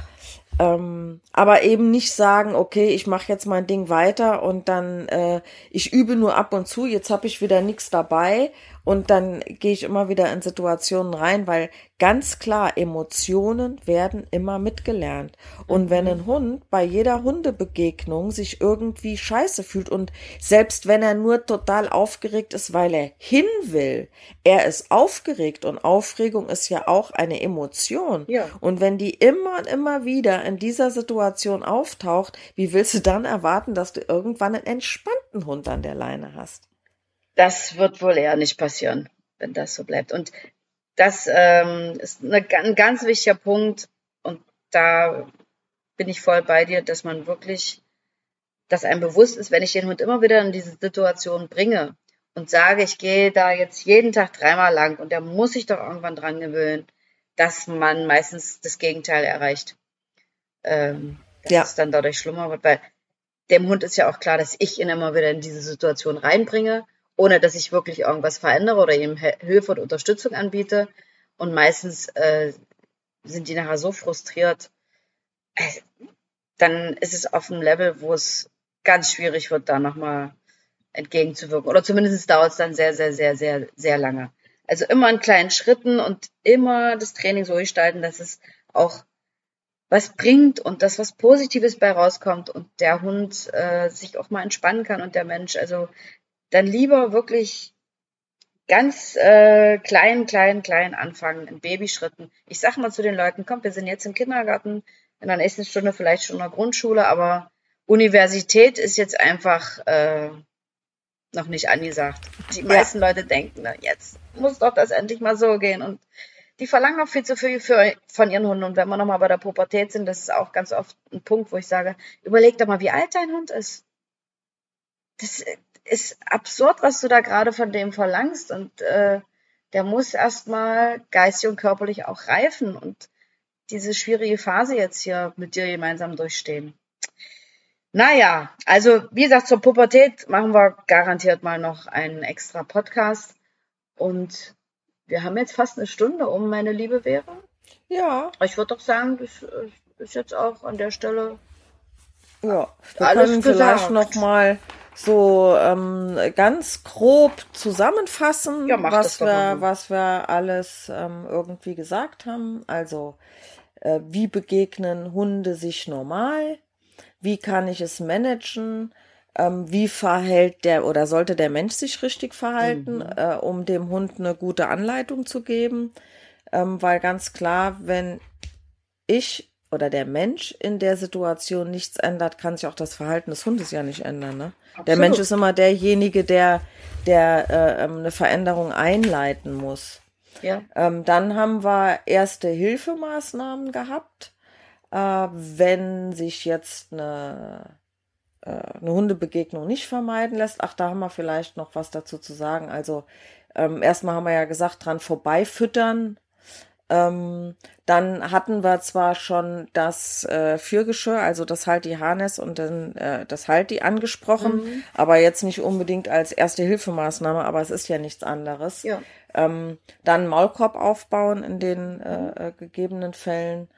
Ähm, aber eben nicht sagen, okay, ich mache jetzt mein Ding weiter und dann äh, ich übe nur ab und zu, jetzt habe ich wieder nichts dabei und dann gehe ich immer wieder in Situationen rein, weil ganz klar, Emotionen werden immer mitgelernt. Und wenn mhm. ein Hund bei jeder Hundebegegnung sich irgendwie scheiße fühlt und selbst wenn er nur total aufgeregt ist, weil er hin will, er ist aufgeregt und Aufregung ist ja auch eine Emotion. Ja. Und wenn die immer und immer wieder in dieser Situation auftaucht, wie willst du dann erwarten, dass du irgendwann einen entspannten Hund an der Leine hast? Das wird wohl eher nicht passieren, wenn das so bleibt. Und das ähm, ist eine, ein ganz wichtiger Punkt. Und da bin ich voll bei dir, dass man wirklich, dass einem bewusst ist, wenn ich den Hund immer wieder in diese Situation bringe und sage, ich gehe da jetzt jeden Tag dreimal lang und der muss sich doch irgendwann dran gewöhnen, dass man meistens das Gegenteil erreicht. Ähm, dass ja. es dann dadurch schlimmer wird, weil dem Hund ist ja auch klar, dass ich ihn immer wieder in diese Situation reinbringe ohne dass ich wirklich irgendwas verändere oder ihm Hilfe und Unterstützung anbiete. Und meistens äh, sind die nachher so frustriert, äh, dann ist es auf einem Level, wo es ganz schwierig wird, da nochmal entgegenzuwirken. Oder zumindest dauert es dann sehr, sehr, sehr, sehr, sehr lange. Also immer in kleinen Schritten und immer das Training so gestalten, dass es auch was bringt und dass was Positives bei rauskommt und der Hund äh, sich auch mal entspannen kann und der Mensch. Also dann lieber wirklich ganz äh, klein, klein, klein anfangen, in Babyschritten. Ich sage mal zu den Leuten, kommt, wir sind jetzt im Kindergarten, in der nächsten Stunde vielleicht schon in der Grundschule, aber Universität ist jetzt einfach äh, noch nicht angesagt. Die meisten ja. Leute denken, na, jetzt muss doch das endlich mal so gehen und die verlangen auch viel zu viel für, von ihren Hunden. Und wenn wir nochmal bei der Pubertät sind, das ist auch ganz oft ein Punkt, wo ich sage, überleg doch mal, wie alt dein Hund ist. Das ist absurd, was du da gerade von dem verlangst. Und äh, der muss erstmal geistig und körperlich auch reifen und diese schwierige Phase jetzt hier mit dir gemeinsam durchstehen. Naja, also wie gesagt, zur Pubertät machen wir garantiert mal noch einen extra Podcast. Und wir haben jetzt fast eine Stunde um, meine liebe Vera. Ja. Ich würde doch sagen, das ist jetzt auch an der Stelle. Ja, wir alles können gesagt. vielleicht noch mal so ähm, ganz grob zusammenfassen, ja, was wir, was wir alles ähm, irgendwie gesagt haben. Also äh, wie begegnen Hunde sich normal? Wie kann ich es managen? ähm, wie verhält der oder sollte der Mensch sich richtig verhalten, mhm. äh, um dem Hund eine gute Anleitung zu geben. Ähm, weil ganz klar, wenn ich oder der Mensch in der Situation nichts ändert, kann sich auch das Verhalten des Hundes ja nicht ändern. Ne? Der Mensch ist immer derjenige, der, der äh, ähm, eine Veränderung einleiten muss. Ja. Ähm, dann haben wir erste Hilfemaßnahmen gehabt. Äh, wenn sich jetzt eine äh, eine Hundebegegnung nicht vermeiden lässt. Ach, da haben wir vielleicht noch was dazu zu sagen. Also ähm, erstmal haben wir ja gesagt, dran vorbeifüttern. Ähm, dann hatten wir zwar schon das äh, Fürgeschirr, also das Halti Harness und dann äh, das Halti angesprochen, mhm. aber jetzt nicht unbedingt als erste Hilfemaßnahme, aber es ist ja nichts anderes. Ja. Ähm, dann Maulkorb aufbauen in den äh, äh gegebenen Fällen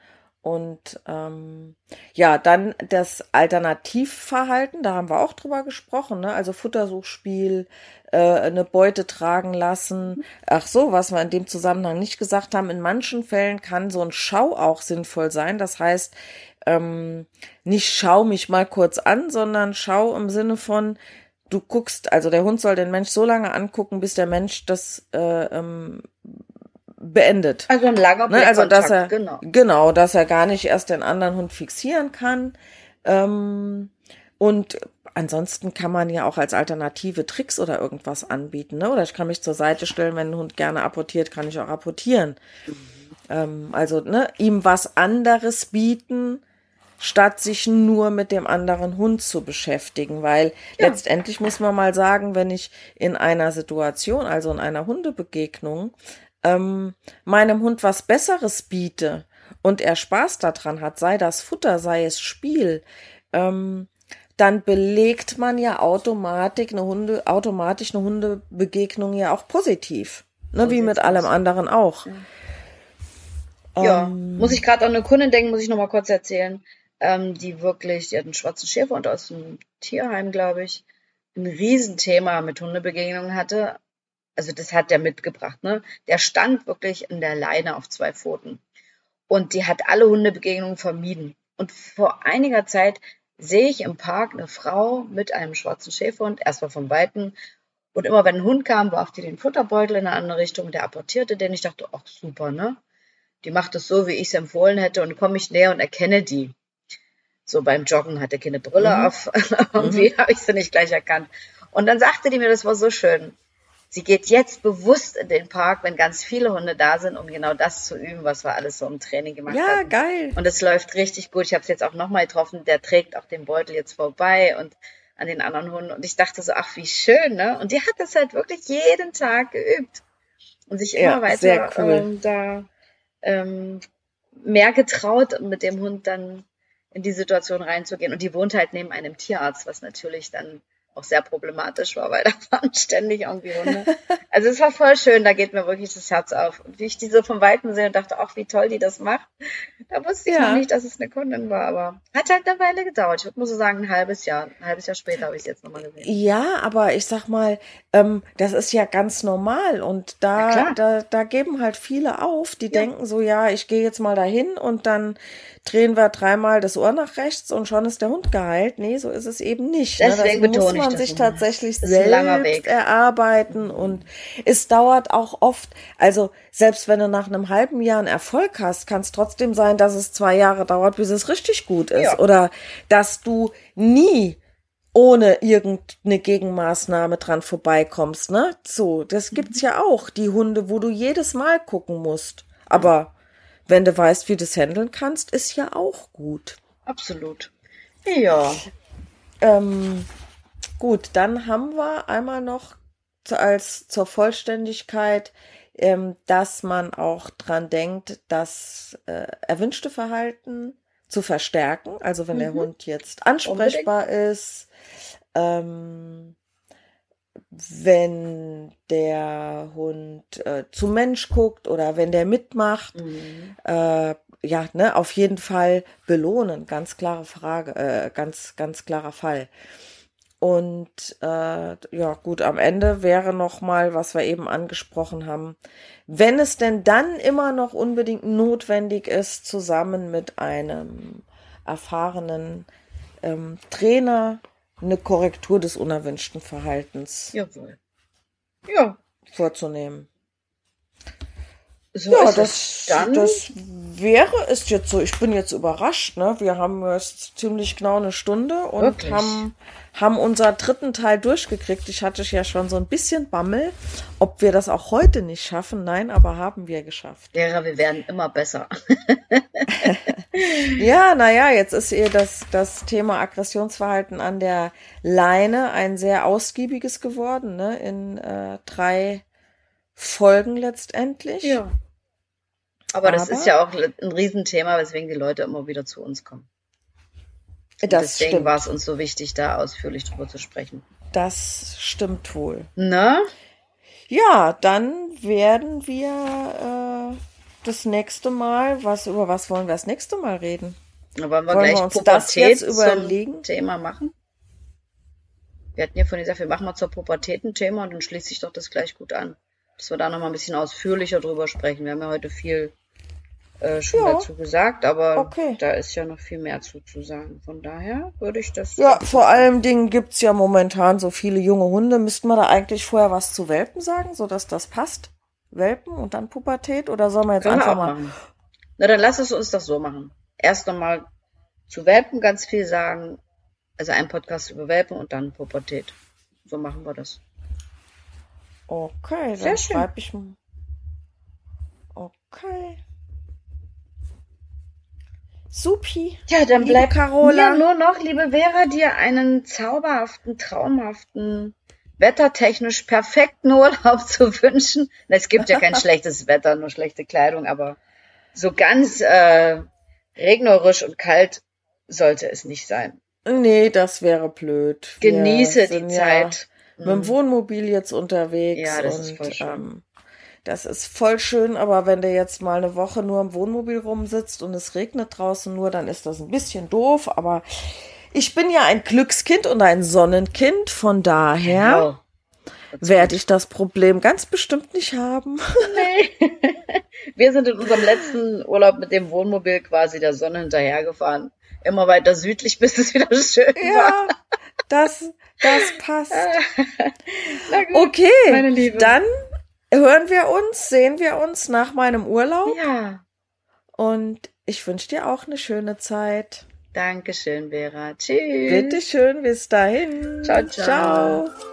und ähm, ja, dann das Alternativverhalten, da haben wir auch drüber gesprochen, ne? Also Futtersuchspiel, äh, eine Beute tragen lassen. Ach so, was wir in dem Zusammenhang nicht gesagt haben, in manchen Fällen kann so ein Schau auch sinnvoll sein. Das heißt, ähm, nicht schau mich mal kurz an, sondern schau im Sinne von, du guckst, also der Hund soll den Mensch so lange angucken, bis der Mensch das äh, ähm, beendet. Also ein langer ne? Also dass er genau. genau, dass er gar nicht erst den anderen Hund fixieren kann. Ähm, und ansonsten kann man ja auch als Alternative Tricks oder irgendwas anbieten. Ne? Oder ich kann mich zur Seite stellen, wenn ein Hund gerne apportiert, kann ich auch apportieren. Mhm. Ähm, also ne, ihm was anderes bieten, statt sich nur mit dem anderen Hund zu beschäftigen. Weil ja. letztendlich muss man mal sagen, wenn ich in einer Situation, also in einer Hundebegegnung, ähm, meinem Hund was Besseres biete und er Spaß daran hat, sei das Futter, sei es Spiel, ähm, dann belegt man ja automatisch eine Hunde, automatisch eine Hundebegegnung ja auch positiv. Ne, wie mit allem anderen auch. Ja, ja ähm, muss ich gerade an eine Kundin denken, muss ich noch mal kurz erzählen, ähm, die wirklich, die hat einen schwarzen Schäfer und aus dem Tierheim, glaube ich, ein Riesenthema mit Hundebegegnungen hatte also das hat der mitgebracht, ne? Der stand wirklich in der Leine auf zwei Pfoten. Und die hat alle Hundebegegnungen vermieden. Und vor einiger Zeit sehe ich im Park eine Frau mit einem schwarzen Schäferhund, erstmal von Weitem. Und immer wenn ein Hund kam, warf die den Futterbeutel in eine andere Richtung, der apportierte den. Ich dachte, ach super, ne? Die macht es so, wie ich es empfohlen hätte. Und komme ich näher und erkenne die. So beim Joggen hat er keine Brille mhm. auf. (laughs) Irgendwie mhm. habe ich sie nicht gleich erkannt. Und dann sagte die mir, das war so schön. Sie geht jetzt bewusst in den Park, wenn ganz viele Hunde da sind, um genau das zu üben, was wir alles so im Training gemacht ja, haben. Ja, geil. Und es läuft richtig gut. Ich habe es jetzt auch nochmal getroffen. Der trägt auch den Beutel jetzt vorbei und an den anderen Hunden. Und ich dachte so, ach, wie schön, ne? Und die hat das halt wirklich jeden Tag geübt. Und sich immer ja, weiter cool. ähm, da ähm, mehr getraut, mit dem Hund dann in die Situation reinzugehen. Und die wohnt halt neben einem Tierarzt, was natürlich dann auch sehr problematisch war, weil (laughs) da waren ständig irgendwie Hunde. Also es war voll schön, da geht mir wirklich das Herz auf. Und wie ich diese vom Weiten sehe und dachte, ach, wie toll die das macht, da wusste ich ja. noch nicht, dass es eine Kundin war, aber hat halt eine Weile gedauert. Ich würde mal so sagen, ein halbes Jahr. Ein halbes Jahr später habe ich es jetzt nochmal gesehen. Ja, aber ich sag mal, ähm, das ist ja ganz normal und da, da, da geben halt viele auf, die ja. denken so, ja, ich gehe jetzt mal dahin und dann drehen wir dreimal das Ohr nach rechts und schon ist der Hund geheilt. Nee, so ist es eben nicht. Ne? Deswegen ne? Das muss man sich tatsächlich selbst erarbeiten und es dauert auch oft, also selbst wenn du nach einem halben Jahr einen Erfolg hast, kann es trotzdem sein, dass es zwei Jahre dauert, bis es richtig gut ist. Ja. Oder dass du nie ohne irgendeine Gegenmaßnahme dran vorbeikommst, ne? So, das gibt's ja auch, die Hunde, wo du jedes Mal gucken musst Aber wenn du weißt, wie du es handeln kannst, ist ja auch gut. Absolut. Ja. Ähm, gut, dann haben wir einmal noch als zur Vollständigkeit, ähm, dass man auch dran denkt, das äh, erwünschte Verhalten zu verstärken. Also wenn mhm. der Hund jetzt ansprechbar Unbedingt. ist, ähm, wenn der Hund äh, zu Mensch guckt oder wenn der mitmacht, mhm. äh, ja, ne, auf jeden Fall belohnen, ganz klare Frage, äh, ganz, ganz klarer Fall. Und äh, ja, gut, am Ende wäre noch mal, was wir eben angesprochen haben, wenn es denn dann immer noch unbedingt notwendig ist, zusammen mit einem erfahrenen ähm, Trainer eine Korrektur des unerwünschten Verhaltens Jawohl. Ja. vorzunehmen. So ja, das, das wäre es jetzt so. Ich bin jetzt überrascht. Ne? Wir haben jetzt ziemlich genau eine Stunde und haben haben unser dritten Teil durchgekriegt. Ich hatte ja schon so ein bisschen Bammel, ob wir das auch heute nicht schaffen. Nein, aber haben wir geschafft. (laughs) Ja, wir werden immer besser. (laughs) ja, naja, jetzt ist ihr das, das Thema Aggressionsverhalten an der Leine ein sehr ausgiebiges geworden, ne? In äh, drei Folgen letztendlich. Ja. Aber, aber das ist ja auch ein Riesenthema, weswegen die Leute immer wieder zu uns kommen. Das Deswegen war es uns so wichtig, da ausführlich drüber zu sprechen. Das stimmt wohl. Na? Ja, dann werden wir äh, das nächste Mal, was über was wollen wir das nächste Mal reden? wollen wir wollen gleich wir uns Pubertät das jetzt überlegen? Thema machen? Wir hatten ja von gesagt, wir machen mal zur Pubertät ein Thema und dann schließt sich doch das gleich gut an. Dass wir da nochmal ein bisschen ausführlicher drüber sprechen. Wir haben ja heute viel äh, schon ja. dazu gesagt, aber okay. da ist ja noch viel mehr zu, zu sagen. Von daher würde ich das. Ja, vor allem Dingen gibt's ja momentan so viele junge Hunde. Müssten wir da eigentlich vorher was zu Welpen sagen, sodass das passt? Welpen und dann Pubertät? Oder sollen wir jetzt Können einfach mal. Machen. Na, dann lass es uns das so machen. Erst nochmal zu Welpen ganz viel sagen. Also ein Podcast über Welpen und dann Pubertät. So machen wir das. Okay, dann schreibe ich. Okay. Supi. Ja, dann bleibt Carola. mir nur noch, liebe Vera, dir einen zauberhaften, traumhaften, wettertechnisch perfekten Urlaub (laughs) zu wünschen. Es gibt ja kein (laughs) schlechtes Wetter, nur schlechte Kleidung, aber so ganz äh, regnerisch und kalt sollte es nicht sein. Nee, das wäre blöd. Genieße die Zeit. Mit dem mhm. Wohnmobil jetzt unterwegs. Ja, das und, ist voll schön. Ähm, das ist voll schön, aber wenn der jetzt mal eine Woche nur im Wohnmobil rumsitzt und es regnet draußen nur, dann ist das ein bisschen doof. Aber ich bin ja ein Glückskind und ein Sonnenkind, von daher genau. werde ich das Problem ganz bestimmt nicht haben. Nee. (laughs) Wir sind in unserem letzten Urlaub mit dem Wohnmobil quasi der Sonne hinterhergefahren. Immer weiter südlich, (laughs) bis es wieder schön ja, war. Das, das passt. (laughs) gut, okay, dann hören wir uns, sehen wir uns nach meinem Urlaub. Ja. Und ich wünsche dir auch eine schöne Zeit. Dankeschön, Vera. Tschüss. Bitteschön, bis dahin. Ciao, ciao. ciao.